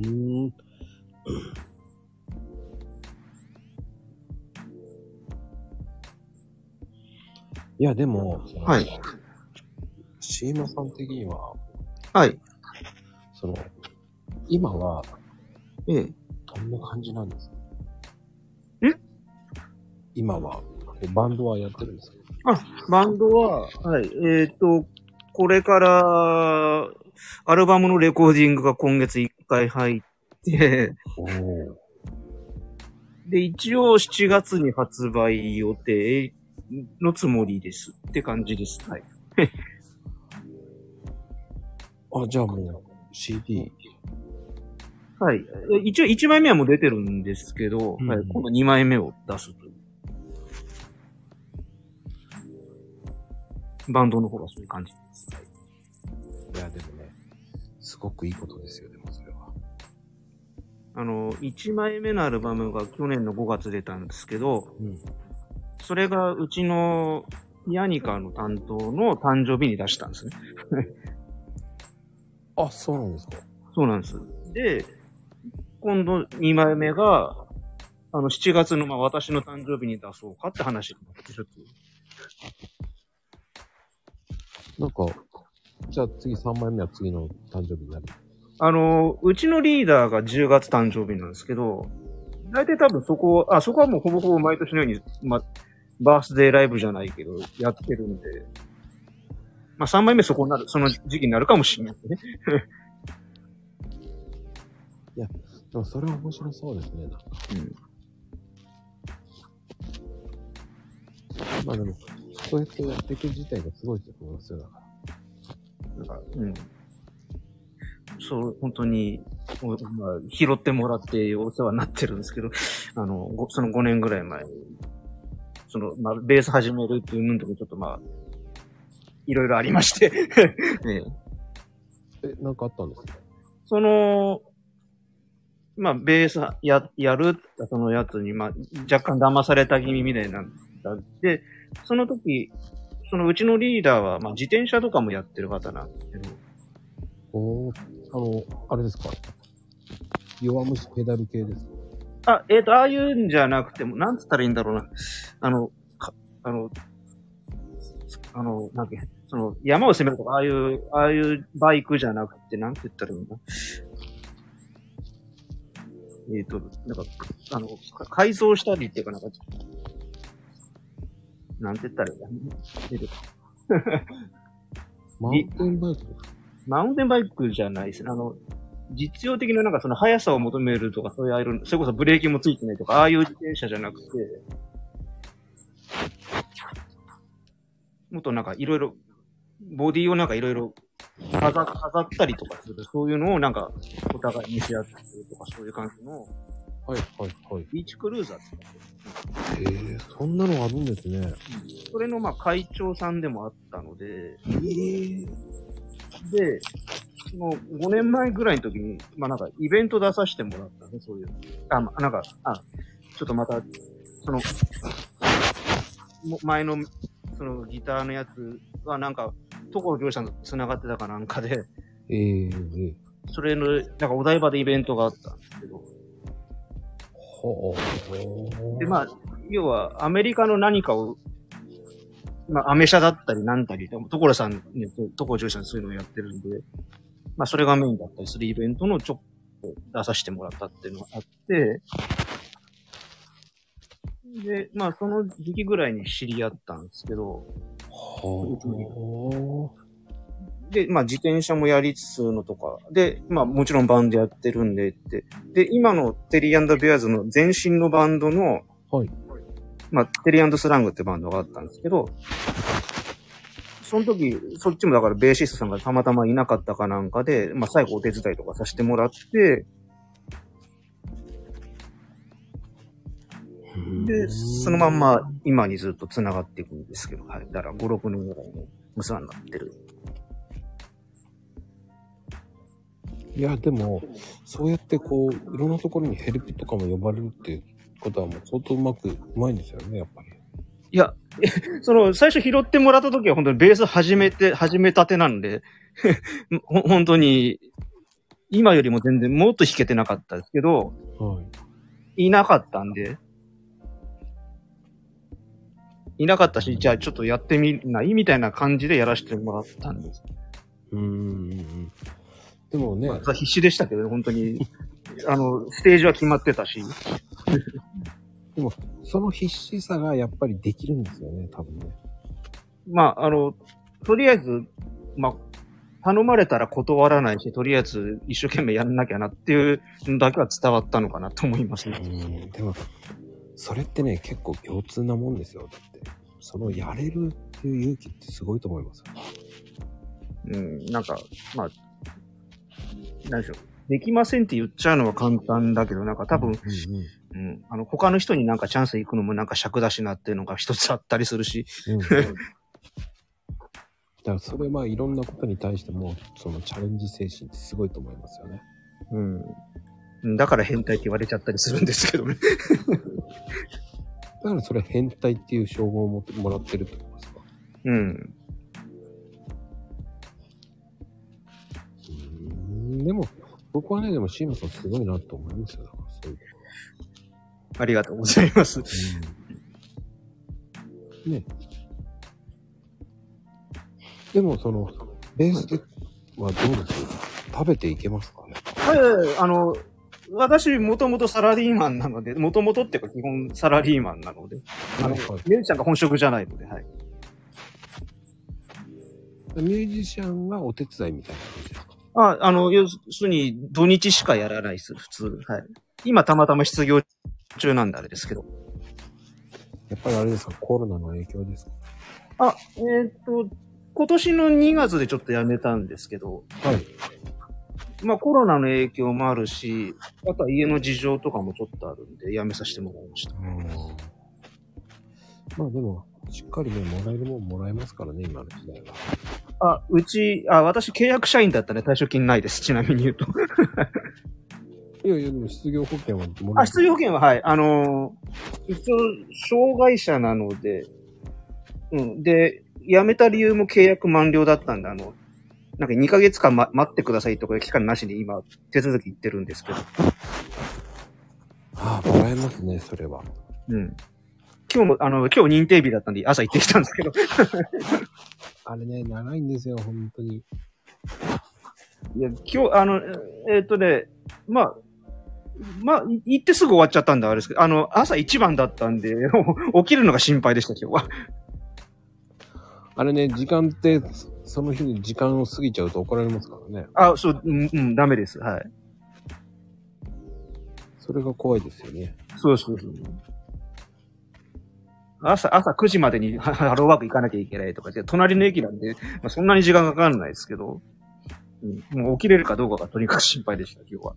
ーん。いや、でも、はい。シーマさん的には、はい。その、今はええ。どんな感じなんですか？ん今は、バンドはやってるんですか？バンドは、はい。えっ、と、これから、アルバムのレコーディングが今月1回入って。で、一応7月に発売予定のつもりです。って感じです。はい。あ、じゃあもう CD。はい。え一応1枚目はもう出てるんですけど、うんはい、今度2枚目を出すという。バンドの方がそういう感じです。いや、でもね、すごくいいことですよ、でも。あの、1枚目のアルバムが去年の5月出たんですけど、うん。それがうちのピアニカの担当の誕生日に出したんですね。あ、そうなんですか？そうなんです。で、今度2枚目が、あの、7月の、まあ、私の誕生日に出そうかって話になってるっていう。なんか、じゃあ次3枚目は次の誕生日になる。あの、うちのリーダーが10月誕生日なんですけど、大体多分そこ、あ、そこはもうほぼほぼ毎年のように、ま、バースデーライブじゃないけど、やってるんで、まあ3枚目そこになる、その時期になるかもしれないですね。でもそれは面白そうですね。なんかまあでも、そうやってやっていく自体がすごいと思いますよ。だから。なんか、うん。そう、本当に、おまあ、拾ってもらってお世話になってるんですけど、あの、ごその5年ぐらい前に、その、まあ、ベース始めるっていうのとこちょっとまあ、いろいろありまして、ね え、なんかあったんですか？その、まあ、ベースや、やるってそのやつに、まあ、若干騙された気味みたいなんだって、その時、そのうちのリーダーは、まあ、自転車とかもやってる方なんですけど、おーあの、あれですか？弱虫ペダル系ですか？あ、えっ、と、ああいうんじゃなくても、なんつったらいいんだろうな。あの、か、あの、あの、なんていうそその、山を攻めるとか、ああいう、ああいうバイクじゃなくて、なんて言ったらいいんだ。えっ、と、なんか、あの、か改造したりっていうかなんか、なんて言ったらいいんだ？出てこマウンテンバイクとか？マウンテンバイクじゃないですね。あの、実用的ななんかその速さを求めるとか、そういうああいう、それこそブレーキもついてないとか、ああいう自転車じゃなくて、もっとなんかいろいろ、ボディをなんかいろいろ飾飾ったりとかする、そういうのをなんかお互い見せ合ってるとか、そういう感じの、はいはいはい。ビーチクルーザーって言うんですへえ、そんなのがあるんですね。それのまあ会長さんでもあったので、ええで、その5年前ぐらいの時に、まあなんかイベント出させてもらったね、そういう。あ、まなんか、あ、ちょっとまた、その、も前の、そのギターのやつはなんか、所ジョージさんと繋がってたかなんかで、ええええそれの、なんかお台場でイベントがあったんですけど、ほう。で、まあ、要はアメリカの何かを、まあ、アメ車だったりなんたり、所さんね、所ジョージさんそういうのをやってるんで、まあ、それがメインだったりするイベントのちょっと出させてもらったっていうのがあって、で、まあ、その時期ぐらいに知り合ったんですけど、ほで、まあ、自転車もやりつつのとか、で、まあ、もちろんバンドやってるんでって、で、今のテリーベアーズの前身のバンドの、はい。まあ、テリースラングってバンドがあったんですけど、その時、そっちもだからベーシストさんがたまたまいなかったかなんかで、まあ、最後お手伝いとかさせてもらって、うで、そのまんま今にずっと繋がっていくんですけど、はい。だから5、6年ぐらいにお世話になってる。いや、でも、そうやってこう、いろんなところにヘルプとかも呼ばれるっていうことはもう相当うまく、うまいんですよね、やっぱり。いや、その、最初拾ってもらった時は本当にベース始めて、始めたてなんで、ほ本当に、今よりも全然もっと弾けてなかったですけど、はい。いなかったんで、いなかったし、じゃあちょっとやってみない？みたいな感じでやらせてもらったんです。うーん。でもね、まあ必死でしたけど、本当に。あの、ステージは決まってたし。その必死さがやっぱりできるんですよね、多分ね。まあ、あの、とりあえず、まあ、頼まれたら断らないし、とりあえず一生懸命やんなきゃなっていうのだけは伝わったのかなと思いますね。うん。でも、それってね、結構共通なもんですよ。だって、そのやれるっていう勇気ってすごいと思いますよ。うん、なんか、まあ、何でしょう。できませんって言っちゃうのは簡単だけど、なんか多分、うんうんうん、あの、他の人になんかチャンス行くのもなんか尺出しなっていうのが一つあったりするし、うん だからそれまあいろんなことに対してもそのチャレンジ精神ってすごいと思いますよね。うん。うんだから変態って言われちゃったりするんですけどね。だからそれ変態っていう称号をももらってるってことですか？うん。うんでも僕はねでもシームさんすごいなと思いますよ。だからそういうありがとうございます。とうんね。でもそのベースではどうですか？食べていけますかね？はいはいはい、あの、私、もともとサラリーマンなので、もともとっていうか基本サラリーマンなので、あの、はいミュージシャンが本職じゃないので、はい。ミュージシャンがお手伝いみたいな感じですか？あ、あの、要するに土日しかやらないです、普通。はい。今たまたま失業中なんであれですけど。やっぱりあれですか？コロナの影響ですか？あ、えーっと、今年の2月でちょっと辞めたんですけど、はい。まあコロナの影響もあるし、あとは家の事情とかもちょっとあるんで、辞めさせてもらいました。まあでも、しっかりね、もらえるもんもらえますからね、今の時代は。あ、うち、あ、私契約社員だったね、退職金ないです、ちなみに言うと。いやいや、でも失業保険はもらあ、失業保険は、はい。あのー一応、障害者なので、うん。で、辞めた理由も契約満了だったんで、あの、なんか2ヶ月間、ま、待ってくださいとかいう期間なしに今、手続き行ってるんですけど。ああ、もらえますね、それは。うん。今日も、あの、今日認定日だったんで、朝行ってきたんですけど。あれね、長いんですよ、本当に。いや、今日、あの、えーっとね、まあ、まあ、い行ってすぐ終わっちゃったんだ、あれですけど、あの、朝一番だったんで、起きるのが心配でした、今日は。あれね、時間って、その日に時間を過ぎちゃうと怒られますからね。あ、そう、うん、うん、ダメです。はい。それが怖いですよね。そうそうそう。朝、朝9時までにハ ハローワーク行かなきゃいけないとかで、隣の駅なんで、まあ、そんなに時間かかんないですけど、うん、もう起きれるかどうかがとにかく心配でした、今日は。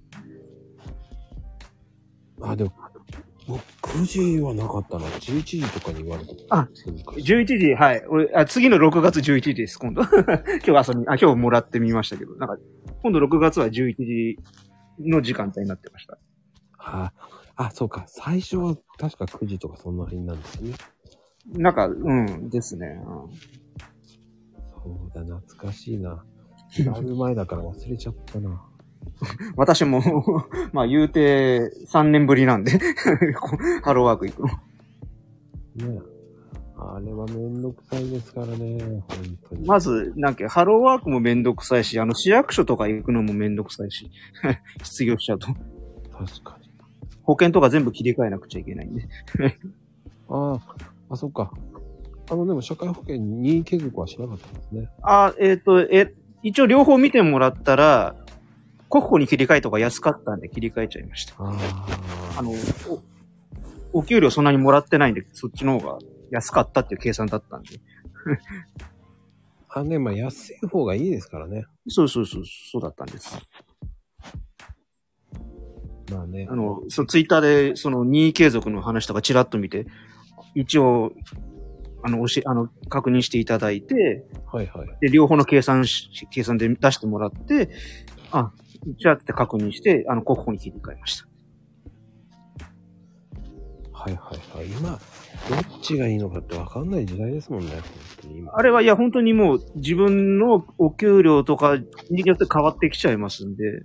あ、でも、僕9時はなかったな。11時とかに言われた。あそうか11時、はい。俺、あ次の6月11時です、今度。今日朝に、あ、今日もらってみましたけど、なんか、今度6月は11時の時間帯になってました。あ、あ、そうか。最初は確か9時とかそんな辺なんですよね。なんか、うん、ですね。うんそうだ、懐かしいな。だいぶ前だから忘れちゃったな。私も、まあ言うて3年ぶりなんで、ハローワーク行くの。ねあれはめんどくさいですからね。本当に。まず、なんか、ハローワークもめんどくさいし、あの、市役所とか行くのもめんどくさいし、失業しちゃうと。確かに。保険とか全部切り替えなくちゃいけないんで。ああ、あ、そっか。あの、でも社会保険に継続はしなかったんですね。あ、えっ、と、え、一応両方見てもらったら、国庫に切り替えとか安かったんで切り替えちゃいました。ああの、お、お給料そんなにもらってないんで、そっちの方が安かったっていう計算だったんで。あ。あ、ね、まあ安い方がいいですからね。そうそうそう、そうだったんです。まあねあ。の、そのツイッターで、その任意継続の話とかチラッと見て、一応、あの、教え、あの、確認していただいて、はいはい。で、両方の計算し、計算で出してもらって、あ、じゃあって確認して、あの、国庫に切り替えました。はいはいはい。今、どっちがいいのかってわかんない時代ですもんね。本当に今。あれは、いや、本当にもう自分のお給料とかによって変わってきちゃいますんで、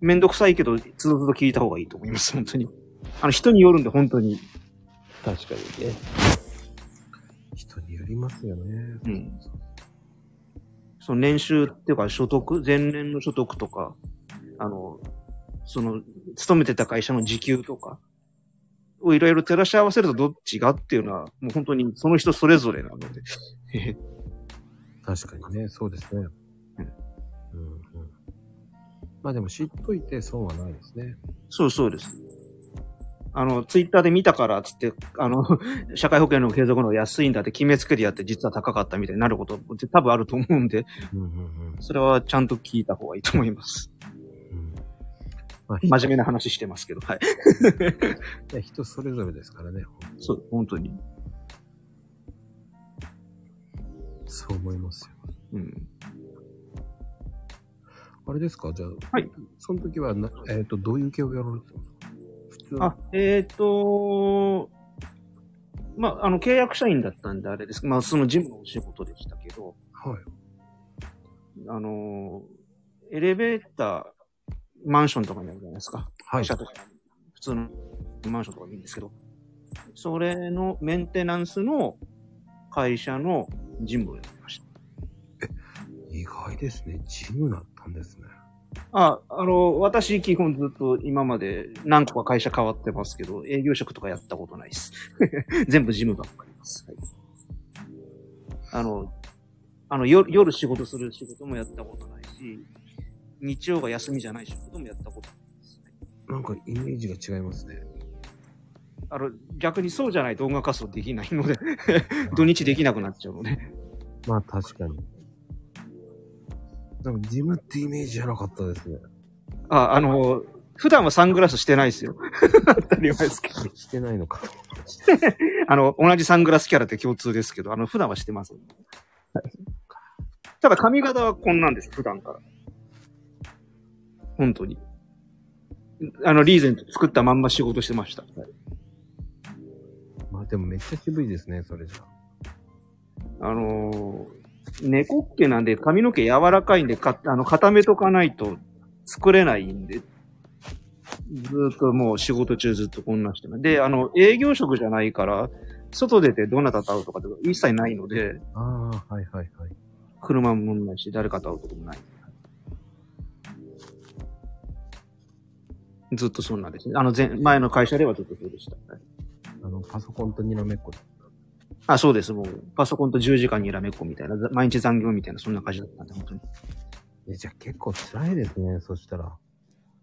めんどくさいけど、つどつど聞いた方がいいと思います、本当に。あの、人によるんで、本当に。確かにね。人によりますよね。うん。その年収っていうか、所得、前年の所得とか、あの、その、勤めてた会社の時給とか、をいろいろ照らし合わせるとどっちがっていうのは、もう本当にその人それぞれなので。確かにね、そうですね。うん。うんうん。まあでも知っといて損はないですね。そうそうです。あの、ツイッターで見たからっつって、あの、社会保険の継続の安いんだって決めつけてやって実は高かったみたいになること多分あると思うんで、うんうんうん。それはちゃんと聞いた方がいいと思います。うんまあ、真面目な話してますけど、はい。目人それぞれですからね。そう、本当に。そう思いますよ。うん。あれですか？じゃあ、はい。その時はな、えっ、と、どういう系をやられてたんですかあ、えっ、とまあ、あの、契約社員だったんであれですまあ、その事務のお仕事でしたけど、はい。あのエレベーター、マンションとかにあるじゃないですか。はい会社とか、普通のマンションとかでいいんですけど、それのメンテナンスの会社の事務をやってました。意外ですね。ジムだったんですね。あ、あの、私基本ずっと今まで何個か会社変わってますけど、営業職とかやったことないです。全部事務ばっかりです。はい、あの、あの夜、夜仕事する仕事もやったことないし、日曜が休みじゃない仕事もやったことないです。なんかイメージが違いますね。あの、逆にそうじゃないと音楽活動できないので、土日できなくなっちゃうので。まあ確かに。なんかジムってイメージじゃなかったですね。あ、あの、普段はサングラスしてないですよ。当たり前ですけど。してないのか。あの、同じサングラスキャラって共通ですけど、あの、普段はしてます。ただ髪型はこんなんです、普段から。本当に。あの、リーゼント作ったまんま仕事してました。まあでもめっちゃ渋いですね、それじゃ。あのー猫っ毛なんで髪の毛柔らかいんでか、あの、固めとかないと作れないんで、ずーっともう仕事中ずっとこんなして。で、あの、営業職じゃないから、外出てどなたと会うとかって一切ないので、ああ、はいはいはい。車もないし、誰かと会うとかもない。ずっとそんなんですね。あの前、前の会社ではずっとそうでした。はいあの、パソコンとにらめっこで。あ、そうです。もう、パソコンと10時間にらめっこみたいな、ざ毎日残業みたいな、そんな感じだったんで、本当に。え、じゃあ結構辛いですね、そしたら。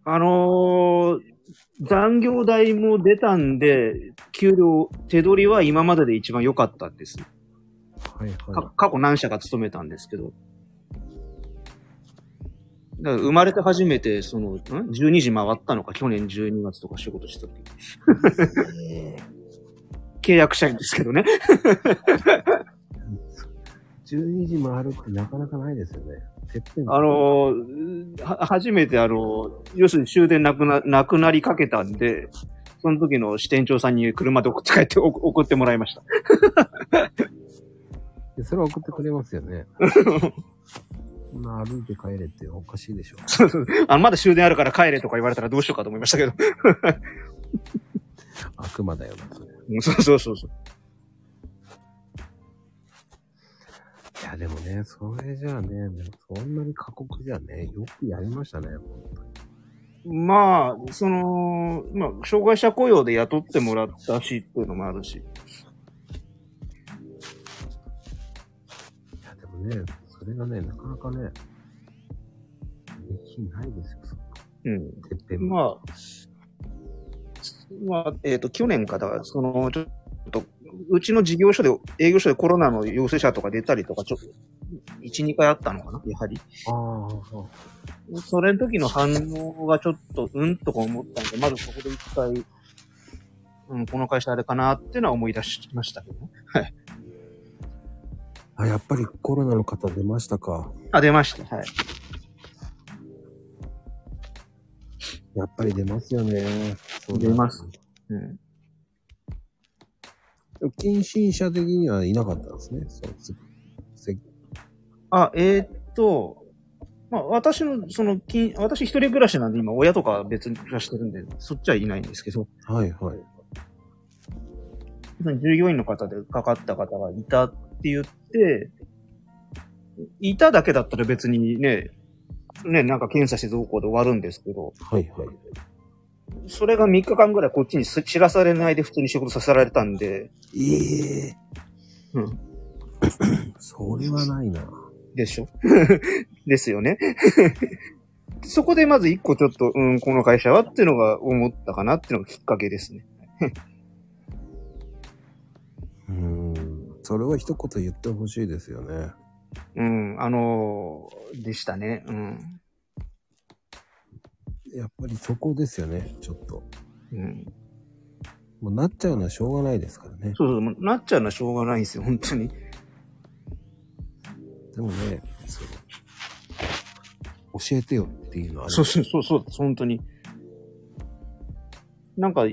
あのー残業代も出たんで、給料、手取りは今までで一番良かったんです。はいはか過去何社か勤めたんですけど。だから生まれて初めて、その、ん ?12 時回ったのか、去年12月とか仕事した時。い。契約社員ですけどね。12時回るってなかなかないですよね。てっぺん。あのーは、初めてあの、要するに終電なくな、なくなりかけたんで、その時の支店長さんに車で送って帰って、お送ってもらいました。でそれは送ってくれますよね。そんな歩いて帰れっておかしいでしょ。そうそうあの、まだ終電あるから帰れとか言われたらどうしようかと思いましたけど。悪魔だよな、それ。うんそうそうそうそう。いや、でもね、それじゃあね、でもそんなに過酷じゃね、よくやりましたね、本当に。まあ、その、まあ、障害者雇用で雇ってもらったしっていうのもあるし。いや、でもね、それがね、なかなかね、できないですよ、そのうん。てっぺんも。まあ、まあ、えっ、と、去年か、だから、その、ちょっと、うちの事業所で、営業所でコロナの陽性者とか出たりとか、ちょっと、1、2回あったのかな、やはり。ああ、あそれの時の反応がちょっと、うんとか思ったんで、まずそこで一回、うん、この会社あれかなっていうのは思い出しましたけどね。はい。あ、やっぱりコロナの方出ましたか。あ、出ました。はい。やっぱり出ますよね。そうだ出ます。うん。近親者的にはいなかったんですね。そうすせあ、えーっと、まあ、私の、その、き私一人暮らしなんで今、親とかは別に暮らしてるんで、そっちはいないんですけど、はいはい。従業員の方でかかった方がいたって言って、いただけだったら別にね、ね、なんか検査してどうこうで終わるんですけど、はいはい。それが3日間ぐらいこっちにす知らされないで普通に仕事させられたんで、ええうん。それはないな。でしょ？ですよね。そこでまず一個ちょっと、うん、この会社はっていうのが思ったかなっていうのがきっかけですね。うーん。それは一言言ってほしいですよね。うん、あのーでしたね。うん。やっぱりそこですよね、ちょっと。うん。もうなっちゃうのはしょうがないですからね。そうそう、もうなっちゃうのはしょうがないんですよ、本当に。でもね、その、教えてよっていうのはそうそうそう、そう本当に。なんか、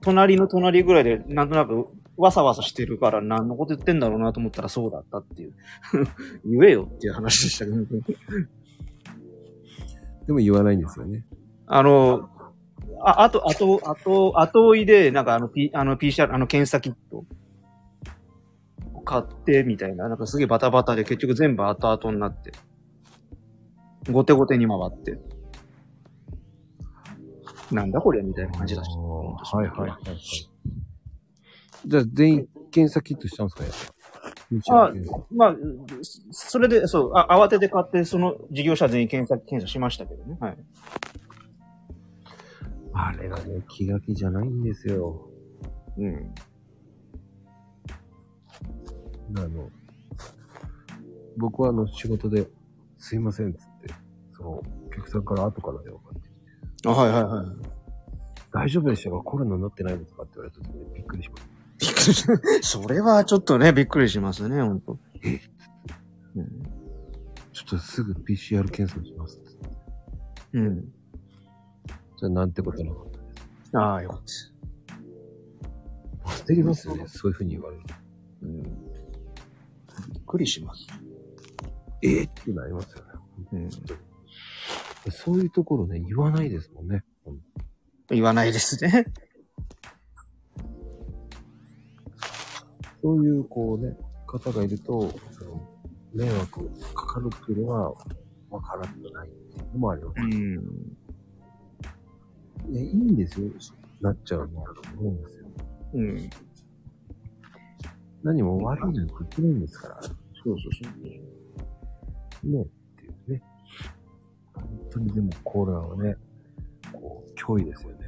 隣の隣ぐらいで、なんとなく、わさわさしてるから何のこと言ってんだろうなと思ったらそうだったっていう。言えよっていう話でしたけど、でも言わないんですよね。あの、あ、あと、あと、あと、後追いで、なんかあの、P、あの、PCR、あの、検査キットを買って、みたいな、なんかすげえバタバタで結局全部後々になって、後手後手に回って、なんだこりゃみたいな感じだし。はいはいはい。じゃあ全員検査キットしたんですかあまあ、それで、そう、あ慌てて買って、その事業者全員検査、検査しましたけどね。はい。あれがね、気が気じゃないんですよ。うん。あの、僕はあの仕事で、すいませんっつって、その、お客さんから後から電話がかかってきて、あ、はいはいはい。大丈夫でしたか？コロナになってないですか？って言われた時にびっくりしました。びっくりしそれはちょっとね、びっくりしますね、ほんと。うん。ちょっとすぐ PCR 検査します。うん。じゃあなんてことなかったです。ああ、よかった。焦りますよね、そういうふうに言われると。うん。びっくりします。えー、ってなりますよね。うん。そういうところね、言わないですもんね。うん言わないですね。そういう、こうね、方がいると、その、迷惑かかるっていうのは、わからんでないっていうのもあります。うん。いや、いいんですよ。なっちゃうのは思うんですよ。うん。何も悪いなんて言ってないんですから。そうそうそう。ね、っていうね。本当にでも、コーラはね、こう、脅威ですよね。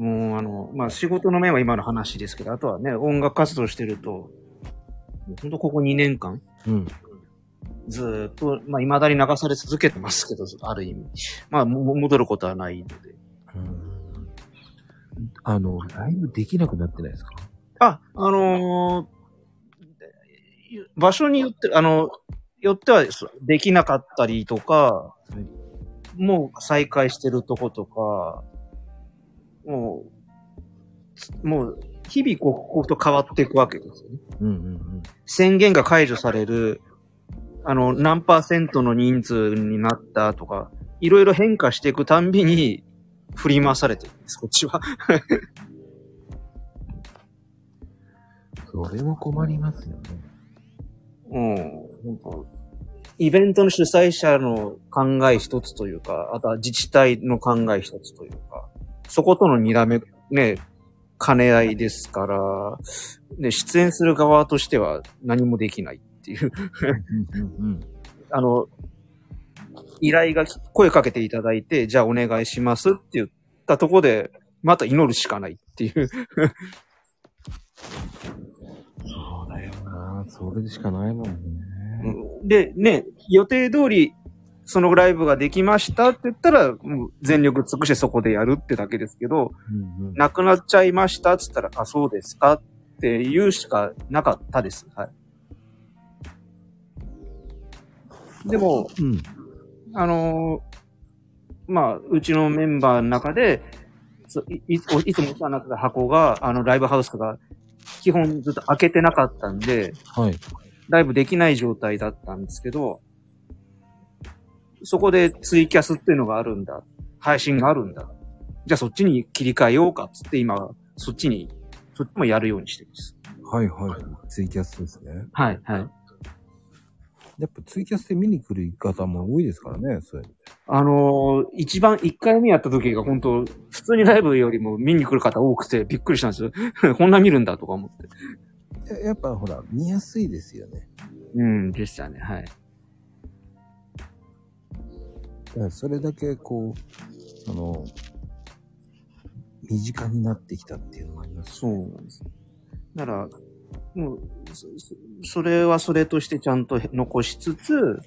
もう、あの、まあ、仕事の面は今の話ですけど、あとはね、音楽活動してると、もう本当ここ2年間、うん。ずーっと、まあ、未だに流され続けてますけど、ある意味。まあ、も戻ることはないので。あの、ライブできなくなってないですか？あ、あのー場所によって、あの、よってはできなかったりとか、もう再開してるとことか、もう、もう、日々こう、と変わっていくわけですよね。うんうんうん。宣言が解除される、あの、何パーセントの人数になったとか、いろいろ変化していくたんびに振り回されてるんです、こっちは。それも困りますよね。うん。イベントの主催者の考え一つというか、あとは自治体の考え一つというか、そことの睨め、ね、兼ね合いですから、ね、出演する側としては何もできないっていう。あの、依頼が声かけていただいて、じゃあお願いしますって言ったところで、また祈るしかないっていう。そうだよなそれでしかないもんね。で、ね、予定通り、そのライブができましたって言ったら、もう全力尽くしてそこでやるってだけですけど、うんうん。なくなっちゃいましたって言ったら、あ、そうですかって言うしかなかったです。はい。でも、うん。あのーまあ、うちのメンバーの中で、そいいいついつもお世話になってた箱が、あの、ライブハウスが、基本ずっと開けてなかったんで、はい。ライブできない状態だったんですけど、そこでツイキャスっていうのがあるんだ。配信があるんだ。じゃあそっちに切り替えようかっつって今、そっちに、そっちもやるようにしてます。はいはい。ツイキャスですね。はい、はい。やっぱツイキャスで見に来る方も多いですからね、それ。あのー一番、一回目やった時が本当普通にライブよりも見に来る方多くてびっくりしたんですよ。こんな見るんだとか思って。ややっぱほら、見やすいですよね。うん、でしたね、はい。それだけこう、その、身近になってきたっていうのもあります。そうなんです。だから、もう、そそそれはそれとしてちゃんと残しつつ、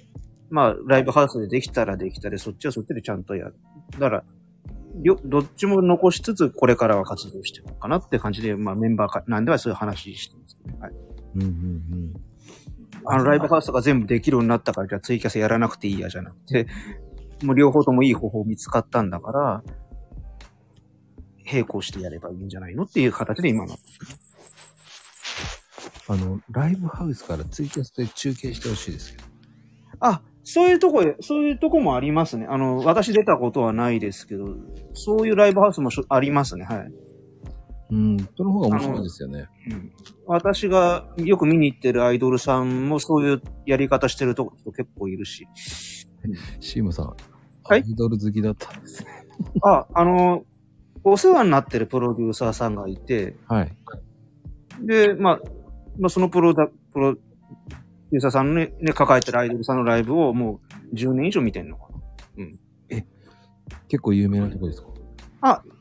まあ、ライブハウスでできたらできたで、そっちはそっちでちゃんとやる。だから、よどっちも残しつつ、これからは活動していこうかなって感じで、まあ、メンバーかなんではそういう話してますね。はい。うんうんうん。あの、ライブハウスが全部できるようになったから、じゃあツイキャスやらなくていいやじゃなくて、もう両方ともいい方法見つかったんだから、並行してやればいいんじゃないのっていう形で今の。あの、ライブハウスからツイキャスで中継してほしいですけど。あ、そういうとこへ、そういうとこもありますね。あの、私出たことはないですけど、そういうライブハウスもしょありますね。はい。うん、その方が面白いですよね。うん、私がよく見に行ってるアイドルさんもそういうやり方してるとこ人結構いるし。シームさん。はいアイドル好きだったんですね。あ、あの、お世話になってるプロデューサーさんがいて、はい。で、まあ、まあ、そのプロダ、プロデューサーさんのね、ね、抱えてるアイドルさんのライブをもう10年以上見てんのかな。結構有名なとこですか？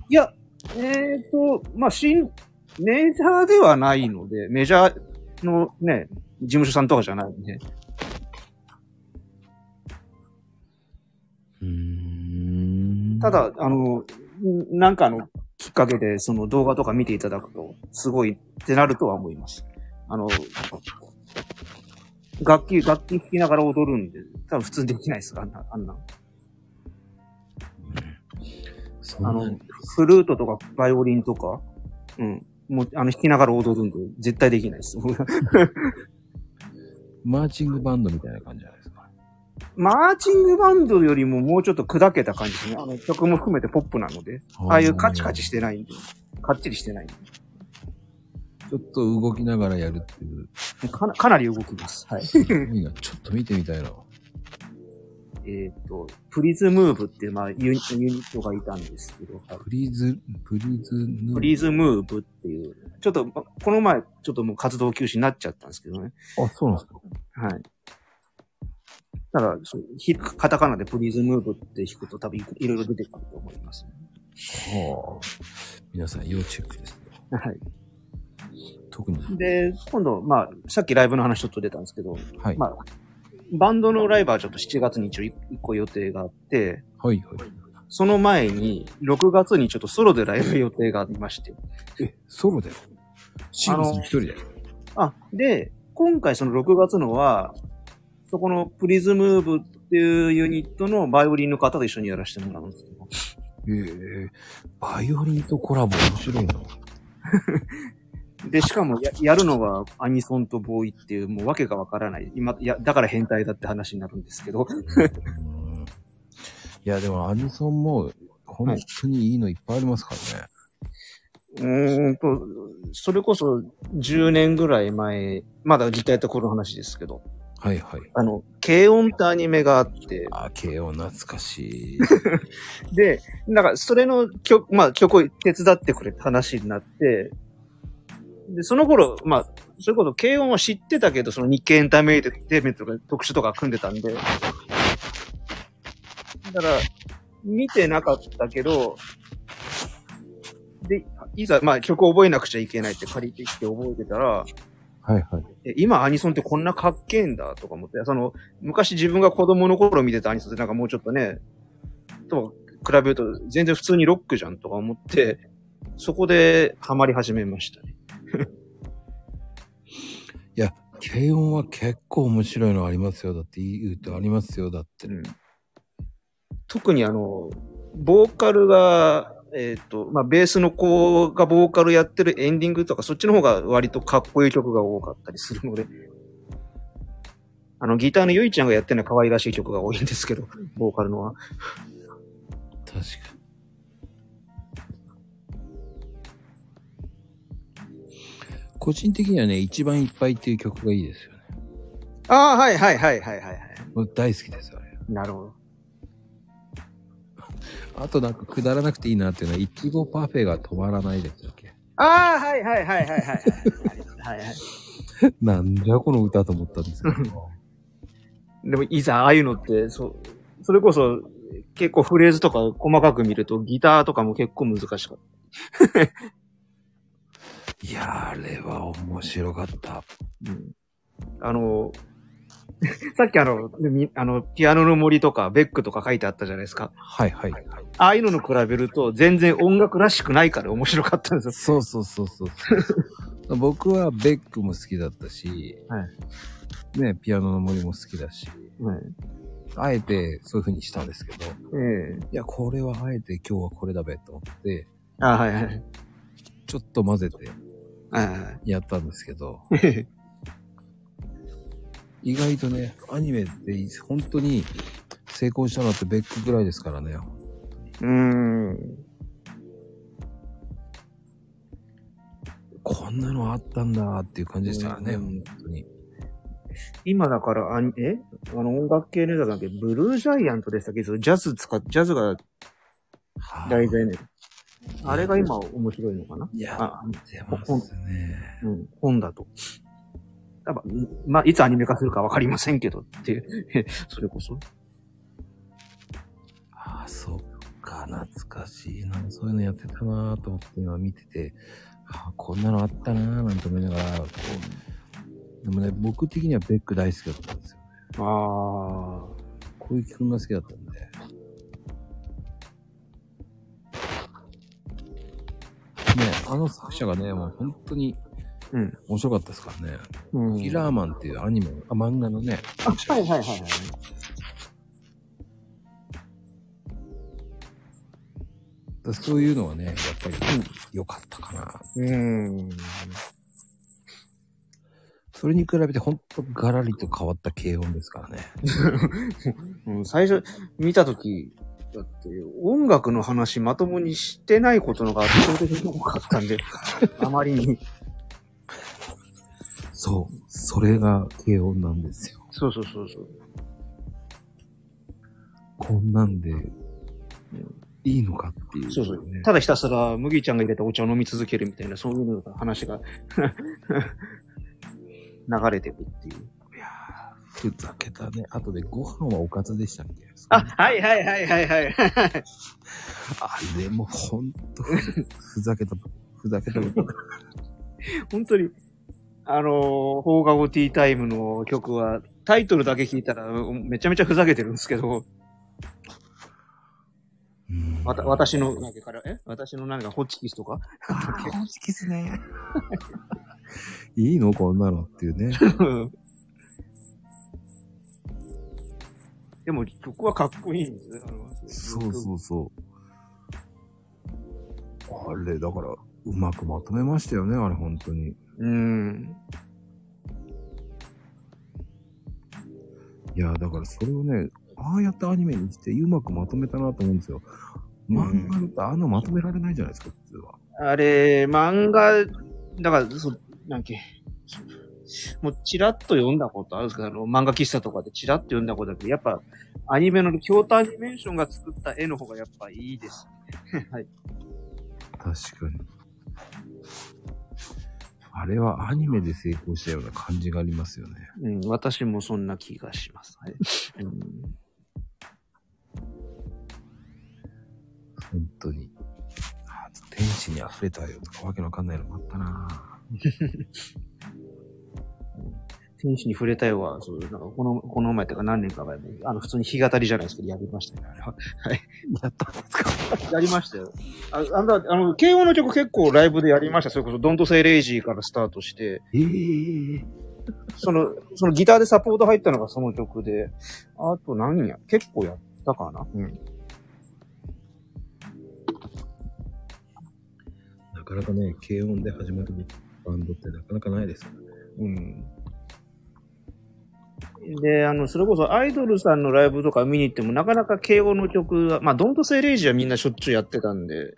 いや、えっ、と、まあ、新、メジャーではないので、メジャーのね、事務所さんとかじゃないんで、た、だ、あの、んなんかのきっかけで、その動画とか見ていただくと、すごいってなるとは思います。あの、楽器、楽器弾きながら踊るんで、多分普通できないです、あんな、あんな。そんなあの、フルートとかバイオリンとか、うん。もう、あの、弾きながら踊るんで、絶対できないです。マーチングバンドみたいな感じじゃない。マーチングバンドよりももうちょっと砕けた感じですね。あの、曲も含めてポップなので。ああいうカチカチしてないんで。かっちりしてないんで。ちょっと動きながらやるっていう。かなかなり動きます。はい。すごいな。ちょっと見てみたいな。えっと、プリズムーブっていう、まあ、ユニユニットがいたんですけど、はいプリーズ、プリーズヌプリズムーブっていう、ちょっと、まこの前、ちょっともう活動休止になっちゃったんですけどね。あ、そうなんですか。はい。ただ、そうひカタカナでプリズムーブって弾くと多分いいろいろ出てくると思います、はあ。皆さん要チェックですね。はい。特に。で、今度、まあ、さっきライブの話ちょっと出たんですけど、はい。まあ、バンドのライブはちょっと7月に一応一個予定があって、はい、はい。その前に、6月にちょっとソロでライブ予定がありまして。え、ソロだよ。シングスに一人だよ。あ、で、今回その6月のは、そこのプリズムーブっていうユニットのバイオリンの方と一緒にやらせてもらうんですけど。ええバイオリンとコラボ面白いな。で、しかもややるのはアニソンとボーイっていう、もうわけがわからない。今、いや、だから変態だって話になるんですけど。うんいや、でもアニソンも本当にいいのいっぱいありますからね。うーんと、それこそ10年ぐらい前、まだギターやった頃の話ですけど、はいはい。あの、軽音ってアニメがあって、あ、慶応懐かしい。で、なんか、それの曲、まあ、曲を手伝ってくれって話になって、で、その頃、まあ、それこそ、軽音は知ってたけど、その日経エンタメテイメとか特集とか組んでたんで、だから、見てなかったけど、で、いざ、まあ、曲を覚えなくちゃいけないって借りてきて覚えてたら、はいはい。え今アニソンってこんなかっけえんだとか思って、その、昔自分が子供の頃見てたアニソンってなんかもうちょっとね、と比べると全然普通にロックじゃんとか思って、そこでハマり始めましたね。軽音は結構面白いのありますよ。だって言うとありますよ。だって。うん特にあの、ボーカルが、えっ、と、まあ、ベースの子がボーカルやってるエンディングとか、そっちの方が割とかっこいい曲が多かったりするので、あの、ギターのゆいちゃんがやってるのは可愛らしい曲が多いんですけど、ボーカルのは。確かに。個人的にはね、一番いっぱいっていう曲がいいですよね。ああ、はいはいはいはいはいはい。僕大好きですよ、あれ。なるほど。あとなんかくだらなくていいなっていうのは、いちごパフェが止まらないですっけ。ああ、はいはいはいはいはいはい。はいはい。なんじゃこの歌と思ったんですけど。でも、いざ、ああいうのって、そう、それこそ、結構フレーズとか細かく見ると、ギターとかも結構難しかった。いやー、あれは面白かった。うんあの、さっきあの、みあの、ピアノの森とか、ベックとか書いてあったじゃないですか。はいはいはい。ああいうのの比べると、全然音楽らしくないから面白かったんですよ。そうそうそうそう。僕はベックも好きだったし、はいね、ピアノの森も好きだし、はい。あえてそういう風にしたんですけど、ええいや、これはあえて今日はこれだべと思って、あはいはい。ちょっと混ぜてやったんですけど、い。意外とね、アニメって本当に成功したのってベックぐらいですからね。うーん。こんなのあったんだっていう感じでしたからね、うん本当に。今だから、あんえ？あの音楽系のやつだっけ？ブルージャイアントでしたっけ？ジャズ使っ、ジャズが題材ね。あれが今面白いのかな？いや、あ、出ますね。うん、本だと。多分、まあ、いつアニメ化するかわかりませんけどっていう、それこそ。ああ、そっか、懐かしいな。そういうのやってたなと思って今見てて、ああ、こんなのあったなーなんて思いながら、こう、でもね、僕的にはベック大好きだったんですよ。ああ。小雪くんが好きだったんで。ね、あの作者がね、もう本当にうん。面白かったですからね。うん。キラーマンっていうアニメ、あ、漫画のね、あ、はいはいはいはい。そういうのはね、やっぱり良かったかな。うん。それに比べて本当ガラリと変わった軽音ですからね。うん、最初、見たとき、だって、音楽の話まともにしてないことのが圧倒的に多かったんで、あまりに。そう。それが軽音なんですよ。そうそうそうそう。こんなんで、いいのかっていう、そうそうね。ただひたすら麦ちゃんが入れたお茶を飲み続けるみたいな、そういうのが話が 流れてくっていう。いやーふざけたね。あとでご飯はおかずでしたっけあ、はいはいはいはいはい。あれもほんとふ、ふざけた、ふざけたこと。本当に、あのー、放課後ティータイムの曲は、タイトルだけ聞いたら、めちゃめちゃふざけてるんですけど、うんわた、私の、なんか、え？私のなんか、ホッチキスとか？ホチキスね。いいの？こんなのっていうね。でも、曲はかっこいいんですそうそうそう。あれ、だから、うまくまとめましたよね、あれ、本当に。うん。いや、だからそれをね、ああやってアニメにしてうまくまとめたなと思うんですよ。漫画だとああのまとめられないじゃないですか、普通は。あれ、漫画、だから、そ、なんけ、もうチラッと読んだことあるんですかあの、漫画喫茶とかでチラッと読んだことあるけど、やっぱ、アニメの京都アニメーションが作った絵の方がやっぱいいですね。はい。確かに。あれはアニメで成功したような感じがありますよね。うん、私もそんな気がします。はい。うん、本当に。あ天使に溢れたよとかわけのわかんないのもあったな 天使に触れたよは、そう、なんかこの、この前とか何年か前も、あの、普通に弾き語りじゃないですけど、やりましたね、あ れは。やったんですか？やりましたよ。あ、あんだ、あの、慶応の曲結構ライブでやりました。それこそ、ドントセイレイジーからスタートして、ええその、そのギターでサポート入ったのがその曲で、あと何や、結構やったかな？うん。なかなかね、軽音で始まるバンドってなかなかないですからね。うん。で、あの、それこそアイドルさんのライブとか見に行っても、なかなか慶応の曲は、まあ、ドントセイレイジーはみんなしょっちゅうやってたんで、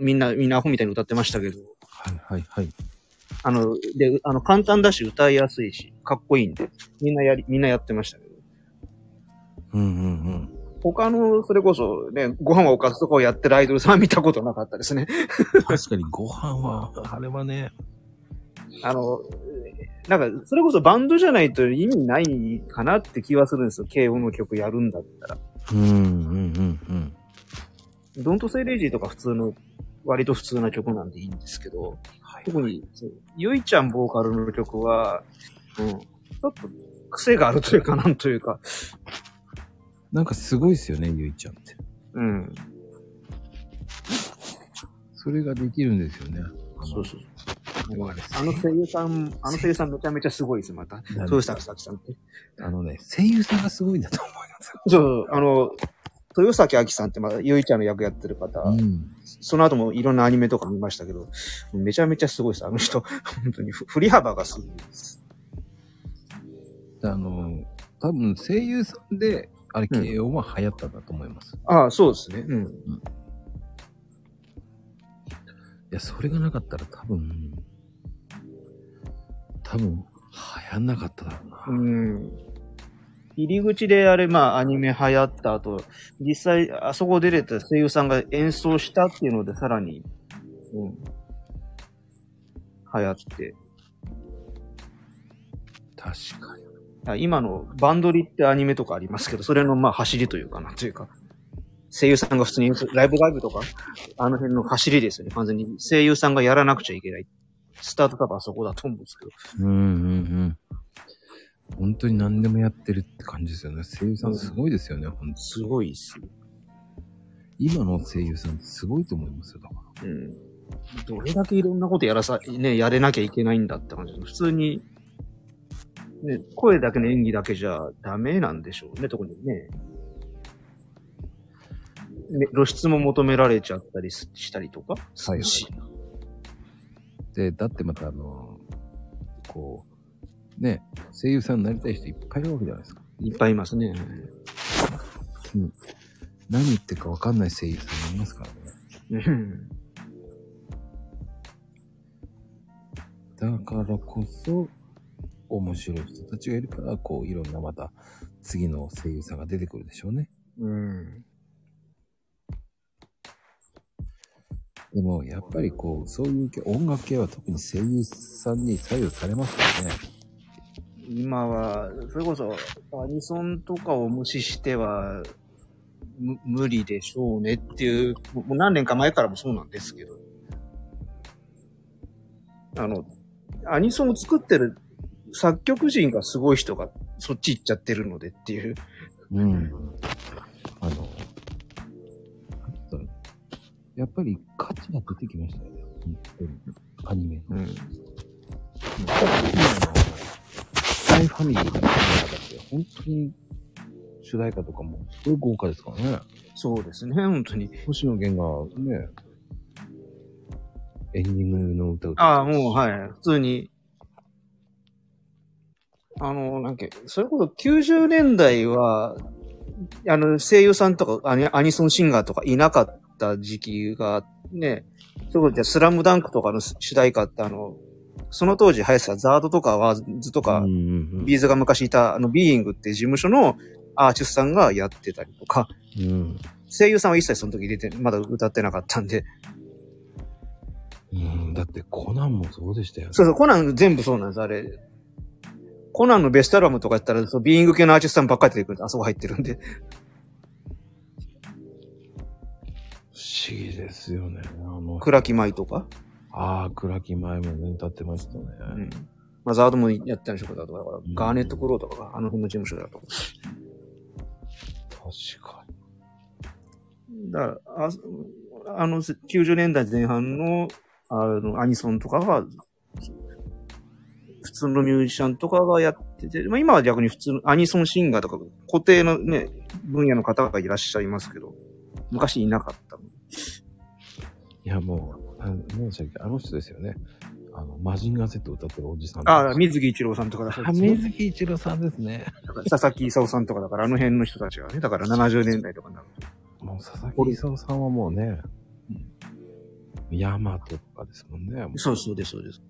みんな、みんなアホみたいに歌ってましたけど、はいはいはい。あの、で、あの、簡単だし歌いやすいし、かっこいいんで、みんなやり、みんなやってましたけど。うんうんうん。他の、それこそね、ご飯はおかずとかをやってるアイドルさんは見たことなかったですね。確かにご飯は、あれはね、あの、なんか、それこそバンドじゃないと意味ないかなって気はするんですよ。慶応の曲やるんだったら。うんうんうんうん。ドントセイレイジーとか普通の、割と普通な曲なんでいいんですけど、はい特に、ゆいちゃんボーカルの曲は、うん、ちょっと癖があるというか、なんというか、なんかすごいですよね、ゆいちゃんって。うん、それができるんですよね。そうそう。う。あの声優さん、あの声優さんめちゃめちゃすごいです、また。なん豊崎咲さんって。あのね、声優さんがすごいんだと思いますよ。そう、あの、豊崎明さんってまだゆいちゃんの役やってる方、うん。その後もいろんなアニメとか見ましたけど、めちゃめちゃすごいです、あの人。本当にふ振り幅がすごいです。あの、多分声優さんで、あれ、慶応は流行ったんだと思います。いああ、そうですね。うん。や、それがなかったら多分、多分、流行んなかっただろうな。うん。入り口であれ、まあ、アニメ流行った後、実際、あそこ出れた声優さんが演奏したっていうので、さらに、うん。流行って。確かに。あ今のバンドリってアニメとかありますけど、それのまあ走りというかなというか、声優さんが普通にライブライブとか、あの辺の走りですよね。完全に声優さんがやらなくちゃいけない。スタート多分あそこだと思うんですけど。うんうんうん。本当に何でもやってるって感じですよね。声優さんすごいですよね、本当すごいっす。今の声優さんすごいと思いますよ、だから。うん。どれだけいろんなことやらさ、ね、やれなきゃいけないんだって感じで普通に、ね、声だけの演技だけじゃダメなんでしょうね、特にね。ね露出も求められちゃったりすしたりとか？はいしで、だってまたあの、こう、ね、声優さんになりたい人いっぱいいるわけじゃないですか。いっぱいいますね。何言ってるかわかんない声優さんもいますからね。うんだからこそ、面白い人たちがいるから、こう、いろんなまた、次の声優さんが出てくるでしょうね。うん。でも、やっぱりこう、そういう系、音楽系は特に声優さんに左右されますよね。今は、それこそ、アニソンとかを無視しては、む無理でしょうねっていう、もう何年か前からもそうなんですけど。あの、アニソンを作ってる作曲人がすごい人がそっち行っちゃってるのでっていう。うん。あの、やっぱり価値が出てきましたよね。アニメの。うん。スパイファミリーが本当に主題歌とかもすごい豪華ですからね。そうですね、本当に。星野源がね、エンディングの歌を歌ああ、もう、はい。普通に。あの、なんか、それこそ90年代は、あの、声優さんとかアニアニソンシンガーとかいなかった時期が、ね、それこそじゃあスラムダンクとかの主題歌ってあの、その当時流行ってた ZARD とか WANDS とか、 B'z が昔いたあの、ビーイングって事務所のアーティストさんがやってたりとか、うん。声優さんは一切その時出て、まだ歌ってなかったんで、うん、だってコナンもそうでしたよね。そうそう、コナン全部そうなんです、あれ。コナンのベストアルバムとかやったら、そう、ビーイング系のアーティストさんばっかり出てくるんで、あそこ入ってるんで。不思議ですよね。あの、倉木舞とか？ああ、倉木前もね、歌ってましたね。うん。まあ、ザードもやってたんでしょうけど、だから、んガーネットクローとかが、あの辺の事務所だと。確かだから、ああの、90年代前半の、あの、アニソンとかが、普通のミュージシャンとかがやってて、まあ今は逆に普通のアニソンシンガーとか固定のね、分野の方がいらっしゃいますけど、昔いなかった。に。いや、もう、あ何でしたっけあの人ですよね。あの、マジンガー Z 歌ってるおじさん。ああ、水木一郎さんとかだあ水木一郎さんですね。佐々木勲さんとかだから、あの辺の人たちがね、だから70年代とかになると。もう佐々木勲さんはもうね、ヤマトとかですもんね。そうそうです、そうです。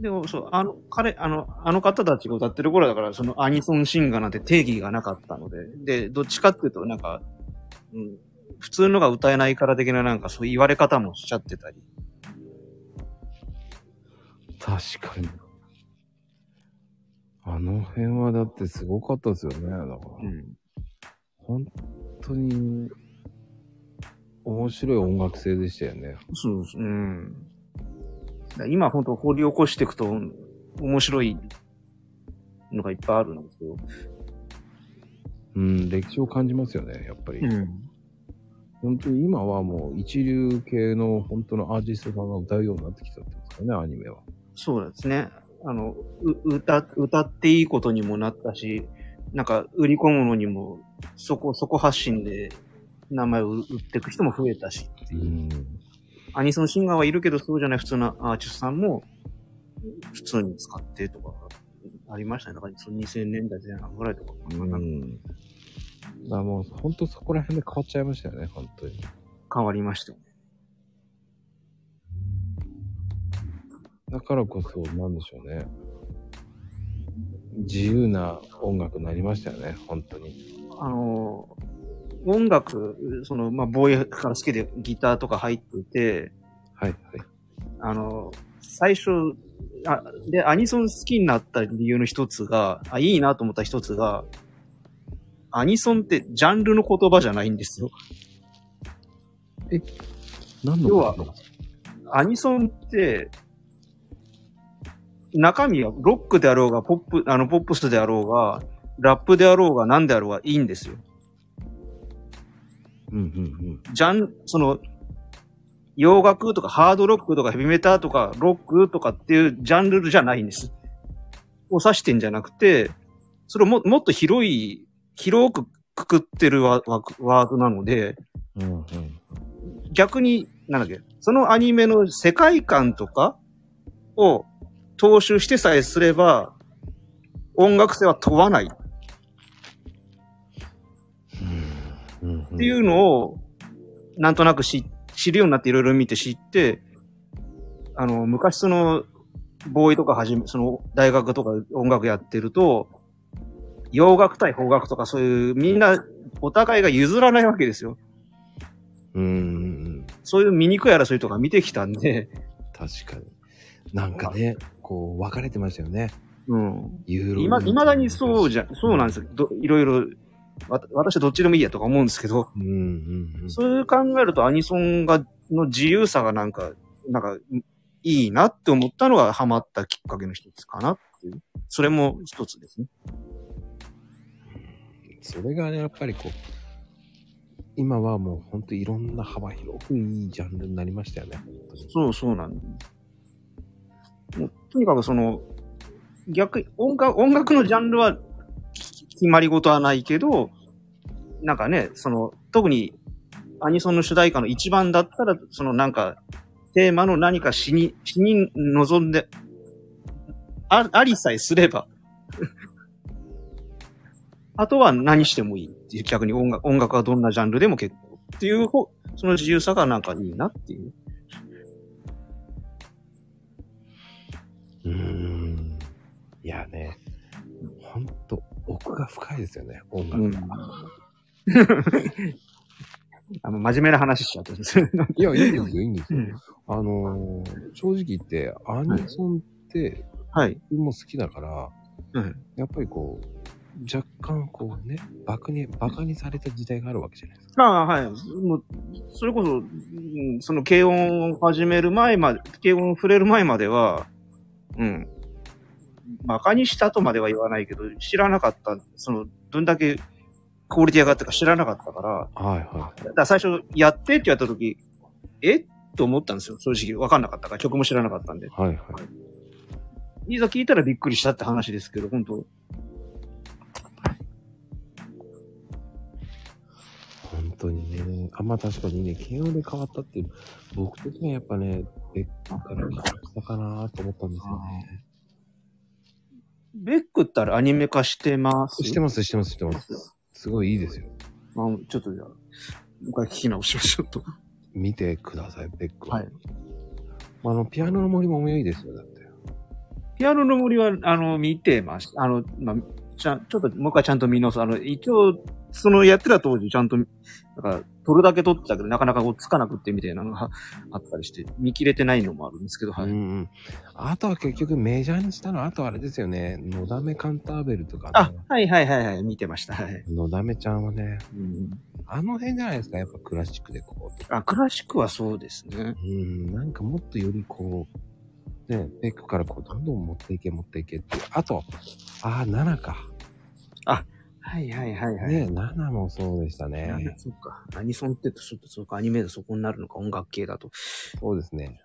でも、そう、あの、彼、あの、あの方たちが歌ってる頃だから、そのアニソンシンガーなんて定義がなかったので、で、どっちかっていうと、なんか、うん、普通のが歌えないから的ななんかそういう言われ方もしちゃってたり。確かに。あの辺はだってすごかったですよね。だから、ん。本当に面白い音楽性でしたよね。そうです。うん。今本当掘り起こしていくと面白いのがいっぱいあるんですけど。うん、歴史を感じますよね、やっぱり。ん。本当に今はもう一流系の本当のアーティストさんが歌うようになってきたってことですかね、アニメは。そうですね。あの、う歌、歌っていいことにもなったし、なんか売り込むのにも、そこ、そこ発信で名前を売っていく人も増えたし。うん。アニソンシンガーはいるけど、そうじゃない普通のアーティストさんも、普通に使ってとか、ありましたね。だから、その2000年代前半ぐらいとか。うん。だからもう本当そこら辺で変わっちゃいましたよね、本当に。変わりましたよね。だからこそ、なんでしょうね。自由な音楽になりましたよね、本当に。あの、音楽、その、まあ、ボーイから好きでギターとか入っていて、はい、はい。あの、最初、あ、で、アニソン好きになった理由の一つが、あ、いいなと思った一つが、アニソンってジャンルの言葉じゃないんですよ。何の要はアニソンって、中身はロックであろうが、ポップ、あの、ポップスであろうが、ラップであろうが、何であろうがいいんですよ。うんうんジャン、その、洋楽とかハードロックとかヘビメタとかロックとかっていうジャンルじゃないんです。を指してんじゃなくて、それをももっと広い、広くくくってるワワークワードなので、うんうん。逆に、なんだっけ、そのアニメの世界観とかを踏襲してさえすれば、音楽性は問わないっていうのを、なんとなく知知るようになっていろいろ見て知って、あの、昔その、ボーイとかはじめ、その、大学とか音楽やってると、洋楽対邦楽とかそういう、みんな、お互いが譲らないわけですよ。うん。そういう醜い争いとか見てきたんで、確かに。なんかね、こう、分かれてましたよね。うん。ユーロ。今、未だにそうじゃ、そうなんですよ。どいろいろ、わ私はどっちでもいいやとか思うんですけど、うんうんうん。そういう考えるとアニソンが、の自由さがなんか、なんか、いいなって思ったのがハマったきっかけの一つかなっていう。それも一つですね。それがね、やっぱりこう、今はもう本当いろんな幅広くいいジャンルになりましたよね。そうそうなんだ。もうとにかくその、逆に音楽、音楽のジャンルは決まり事はないけど、なんかね、その、特にアニソンの主題歌の一番だったら、そのなんか、テーマの何か詩に、詩に臨んで、あありさえすれば、あとは何してもいいっていう、逆に音楽、音楽はどんなジャンルでも結構っていう方、その自由さがなんかいいなっていう。うーん。いやね、ほんと奥が深いですよね、音楽。うん。あの、真面目な話しちゃったんです。いや、いいんですよ、いいんですよ。うんあのー正直言って、アニソンって、はい。僕も好きだから、うん。やっぱりこう、若干こうね、バカに、バカにされた時代があるわけじゃないですか。ああ、はい。もう、それこそ、うんその軽音を始める前まで、軽音を触れる前までは、うん。馬鹿にしたとまでは言わないけど、知らなかった、その、どんだけクオリティ上がったか知らなかったから、はいはだから最初、やってって言われた時、え？と思ったんですよ。正直。わかんなかったから、曲も知らなかったんで。い。はいはい。いざ聞いたらびっくりしたって話ですけど、本当本当にね。あ、まあ確かにね、慶応で変わったって、僕的にはやっぱね、ベックから変わったかなと思ったんですよね。ベックったらアニメ化してます？してます、してます、してます。すごいいいですよ。あちょっとじゃあ、もう一回聞き直しましょうと。見てください、ベックは。はい。あの、ピアノの森もいいですよ、だって。ピアノの森は、あの、見てました。あの、まあ、ちゃん、ちょっともう一回ちゃんと見直す。あの、一応、そのやってた当時ちゃんと、なんか、撮るだけ撮ってたけど、なかなかこうつかなくってみたいなのがあったりして、見切れてないのもあるんですけど、はい。うんうん。あとは結局メジャーにしたのは、あとはあれですよね。のだめカンターベルとか、ね。あ、はいはいはいはい、見てました。はい。のだめちゃんはね、うん、あの辺じゃないですか、やっぱクラシックでこう。あ、クラシックはそうですね。うん、なんかもっとよりこう、ね、ベックからこう、どんどん持っていけ、持っていけっていう。あと、ああ、7か。はいはいはいはい。ね、7もそうでしたねだ。そっか。アニソンってそそうか、アニメでそこになるのか、音楽系だと。そうですね。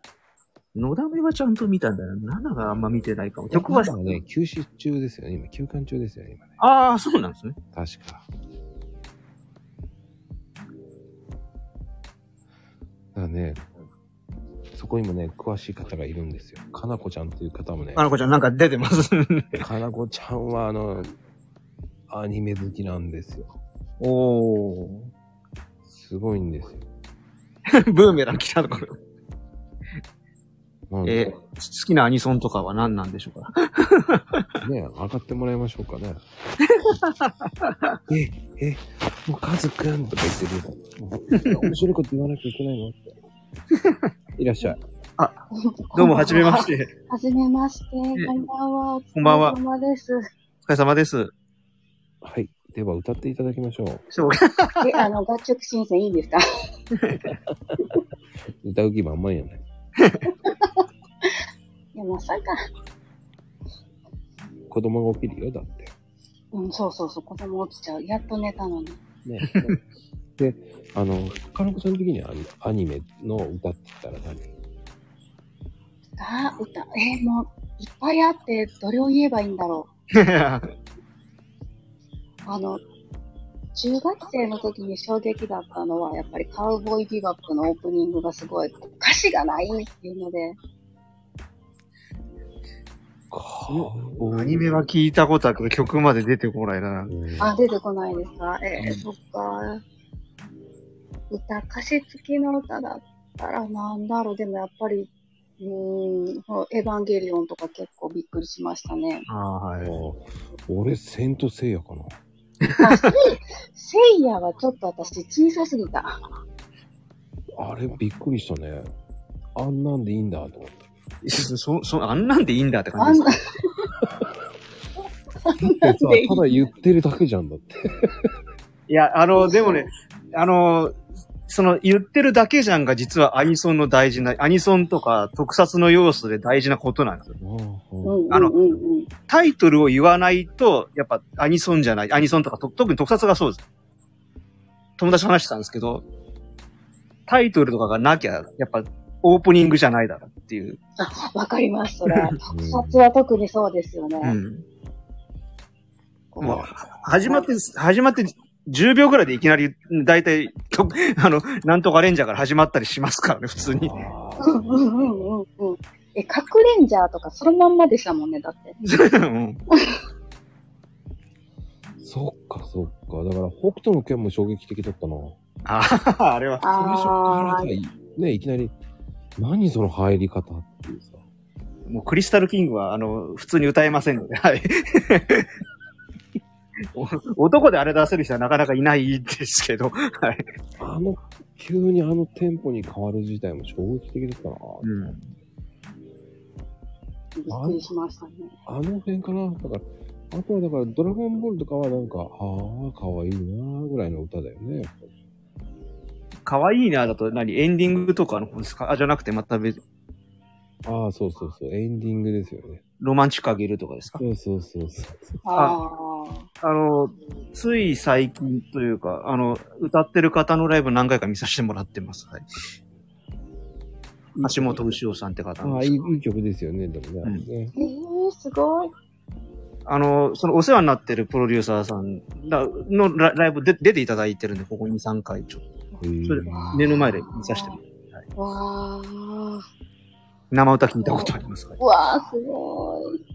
のだめはちゃんと見たんだよ。7があんま見てないかも。曲は、今ね、休止中ですよね。今、休館中ですよね、今ね。ああ、そうなんですね。確か。だからね、そこにもね、詳しい方がいるんですよ。かなこちゃんという方もねあ、の子ちゃんなんか出てます。かなこちゃんはあの、アニメ好きなんですよ。おー。すごいんですよ。ブーメラン来たのこれ。なんえーで、好きなアニソンとかは何なんでしょうか？ね、上がってもらいましょうかね。え、え、もうカズくんとか言ってる。面白いこと言わなきゃいけないの？って。いらっしゃい。どうも、はじめまして。はじめまして。こんばんは。お疲こんばんはれ様です。お疲れ様です。はい。では歌っていただきましょう。そうえ、あの、楽曲申請いいですか？歌う気満々やね。いや、まさか。子供が起きるよ、だって。うん、そうそうそう、子供起きちゃう。やっと寝たのに。ね。で、あの、かなこちゃん的にはアニアニメの歌って言ったら何？あ、歌。えーもう、いっぱいあって、どれを言えばいいんだろう。あの、中学生の時に衝撃だったのは、やっぱりカウボーイビバップのオープニングがすごい、歌詞がないっていうので、アニメは聞いたことあるけど、曲まで出てこないな。うんあ、出てこないですか？えーそっか。歌、歌詞付きの歌だったらなんだろう。でもやっぱり、うーん、エヴァンゲリオンとか結構びっくりしましたね。ああ、はい。俺、セントセイヤかな。あ、セイ、セイヤはちょっと私小さすぎた。あれ、びっくりしたね。あんなんでいいんだと思って。そ、そ、あんなんでいいんだってあんな感じです。、ただ言ってるだけじゃんだって。いや、あの、でもね、あの、その言ってるだけじゃんが実はアニソンの大事な、アニソンとか特撮の要素で大事なことなんですよ。うんあの。タイトルを言わないと、やっぱアニソンじゃない。アニソンとかと特に特撮がそうです。友達と話してたんですけど、タイトルとかがなきゃ、やっぱオープニングじゃないだろうっていう。あ、わかります、それ。特撮は特にそうですよね。うん。こうもう、始まって、始まって10秒ぐらいでいきなり、だいたい、と あの、なんとかレンジャーから始まったりしますからね、普通に。あうんうんうんうんうん。え、かくれんじゃーとかそのまんまでしたもんね、だって。うん そっか、そっか。だから、北斗の剣も衝撃的だったな。ああ、あれは。最初からね、いきなり、何その入り方っていうさ。もうクリスタルキングは、あの、普通に歌えませんので、はい。お 男であれ出せる人はなかなかいないですけど、はい。あの、急にあのテンポに変わる自体も衝撃的だったな。うん。ーびっくりしましたね。あの辺かな。だから、あとはだから、ドラゴンボールとかはなんか、ああ、かわいいなぐらいの歌だよね。やっぱり可愛いな、だと何エンディングとかの方ですか？あ、じゃなくてまた別、ああ、そうそうそう。エンディングですよね。ロマンチックあげるとかですか？そうそうそうそう。ああ。あの、つい最近というか、あの、歌ってる方のライブ何回か見させてもらってます。はい。橋本牛尾さんって方ああ、いいいい曲ですよね。でもね。あれねえー、すごい。あの、そのお世話になってるプロデューサーさんらのラライブで出ていただいてるんで、ここ2、3回ちょっと、それ目の前で見させてもらってわー。生歌聞いたことあります。はいうわー、すごい。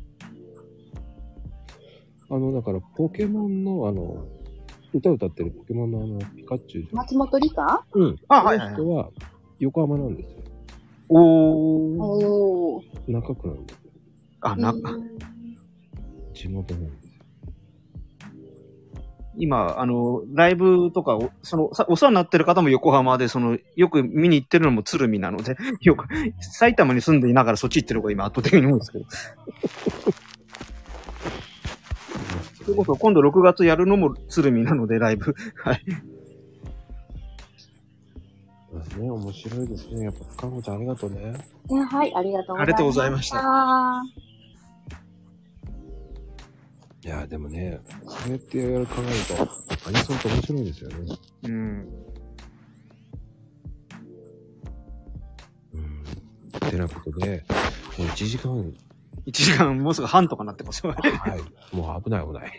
あの、だから、ポケモンの、あの、歌歌ってるポケモンのあの、ピカチュウじゃん。松本里香？うん。あはいはい人は、横浜なんですよ。おー。おー。中区なんですよ。あ、な、地元なんですよ。今、あの、ライブとかお、その、さお世話になってる方も横浜で、その、よく見に行ってるのも鶴見なので、よく、埼玉に住んでいながらそっち行ってる方が今圧倒的に多いんですけど。それこそ今度6月やるのも鶴見なので、ライブ。はい。そうですね、面白いですね。やっぱ、深子ちゃんありがとうね。いやはい、ありがとうございました。ありがとうございましたあいや、でもね、そうやってやる考えると、アニソンって面白いですよね。うん。うん。てなことで、もう1時間、1時間もうすぐ半とかなってますよ。はい。もう危ない危ない。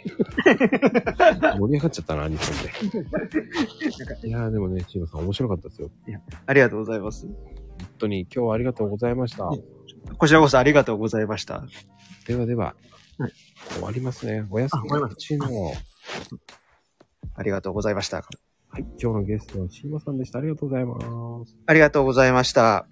盛り上がっちゃったな、アニソンで。いやーでもね、チームさん面白かったですよ。ありがとうございます。本当に今日はありがとうございました。こちらこそありがとうございました。ではでは、はい終わりますね。おやすみあ終わりますチームありがとうございました。はい、今日のゲストはシーマさんでした。ありがとうございます。ありがとうございました。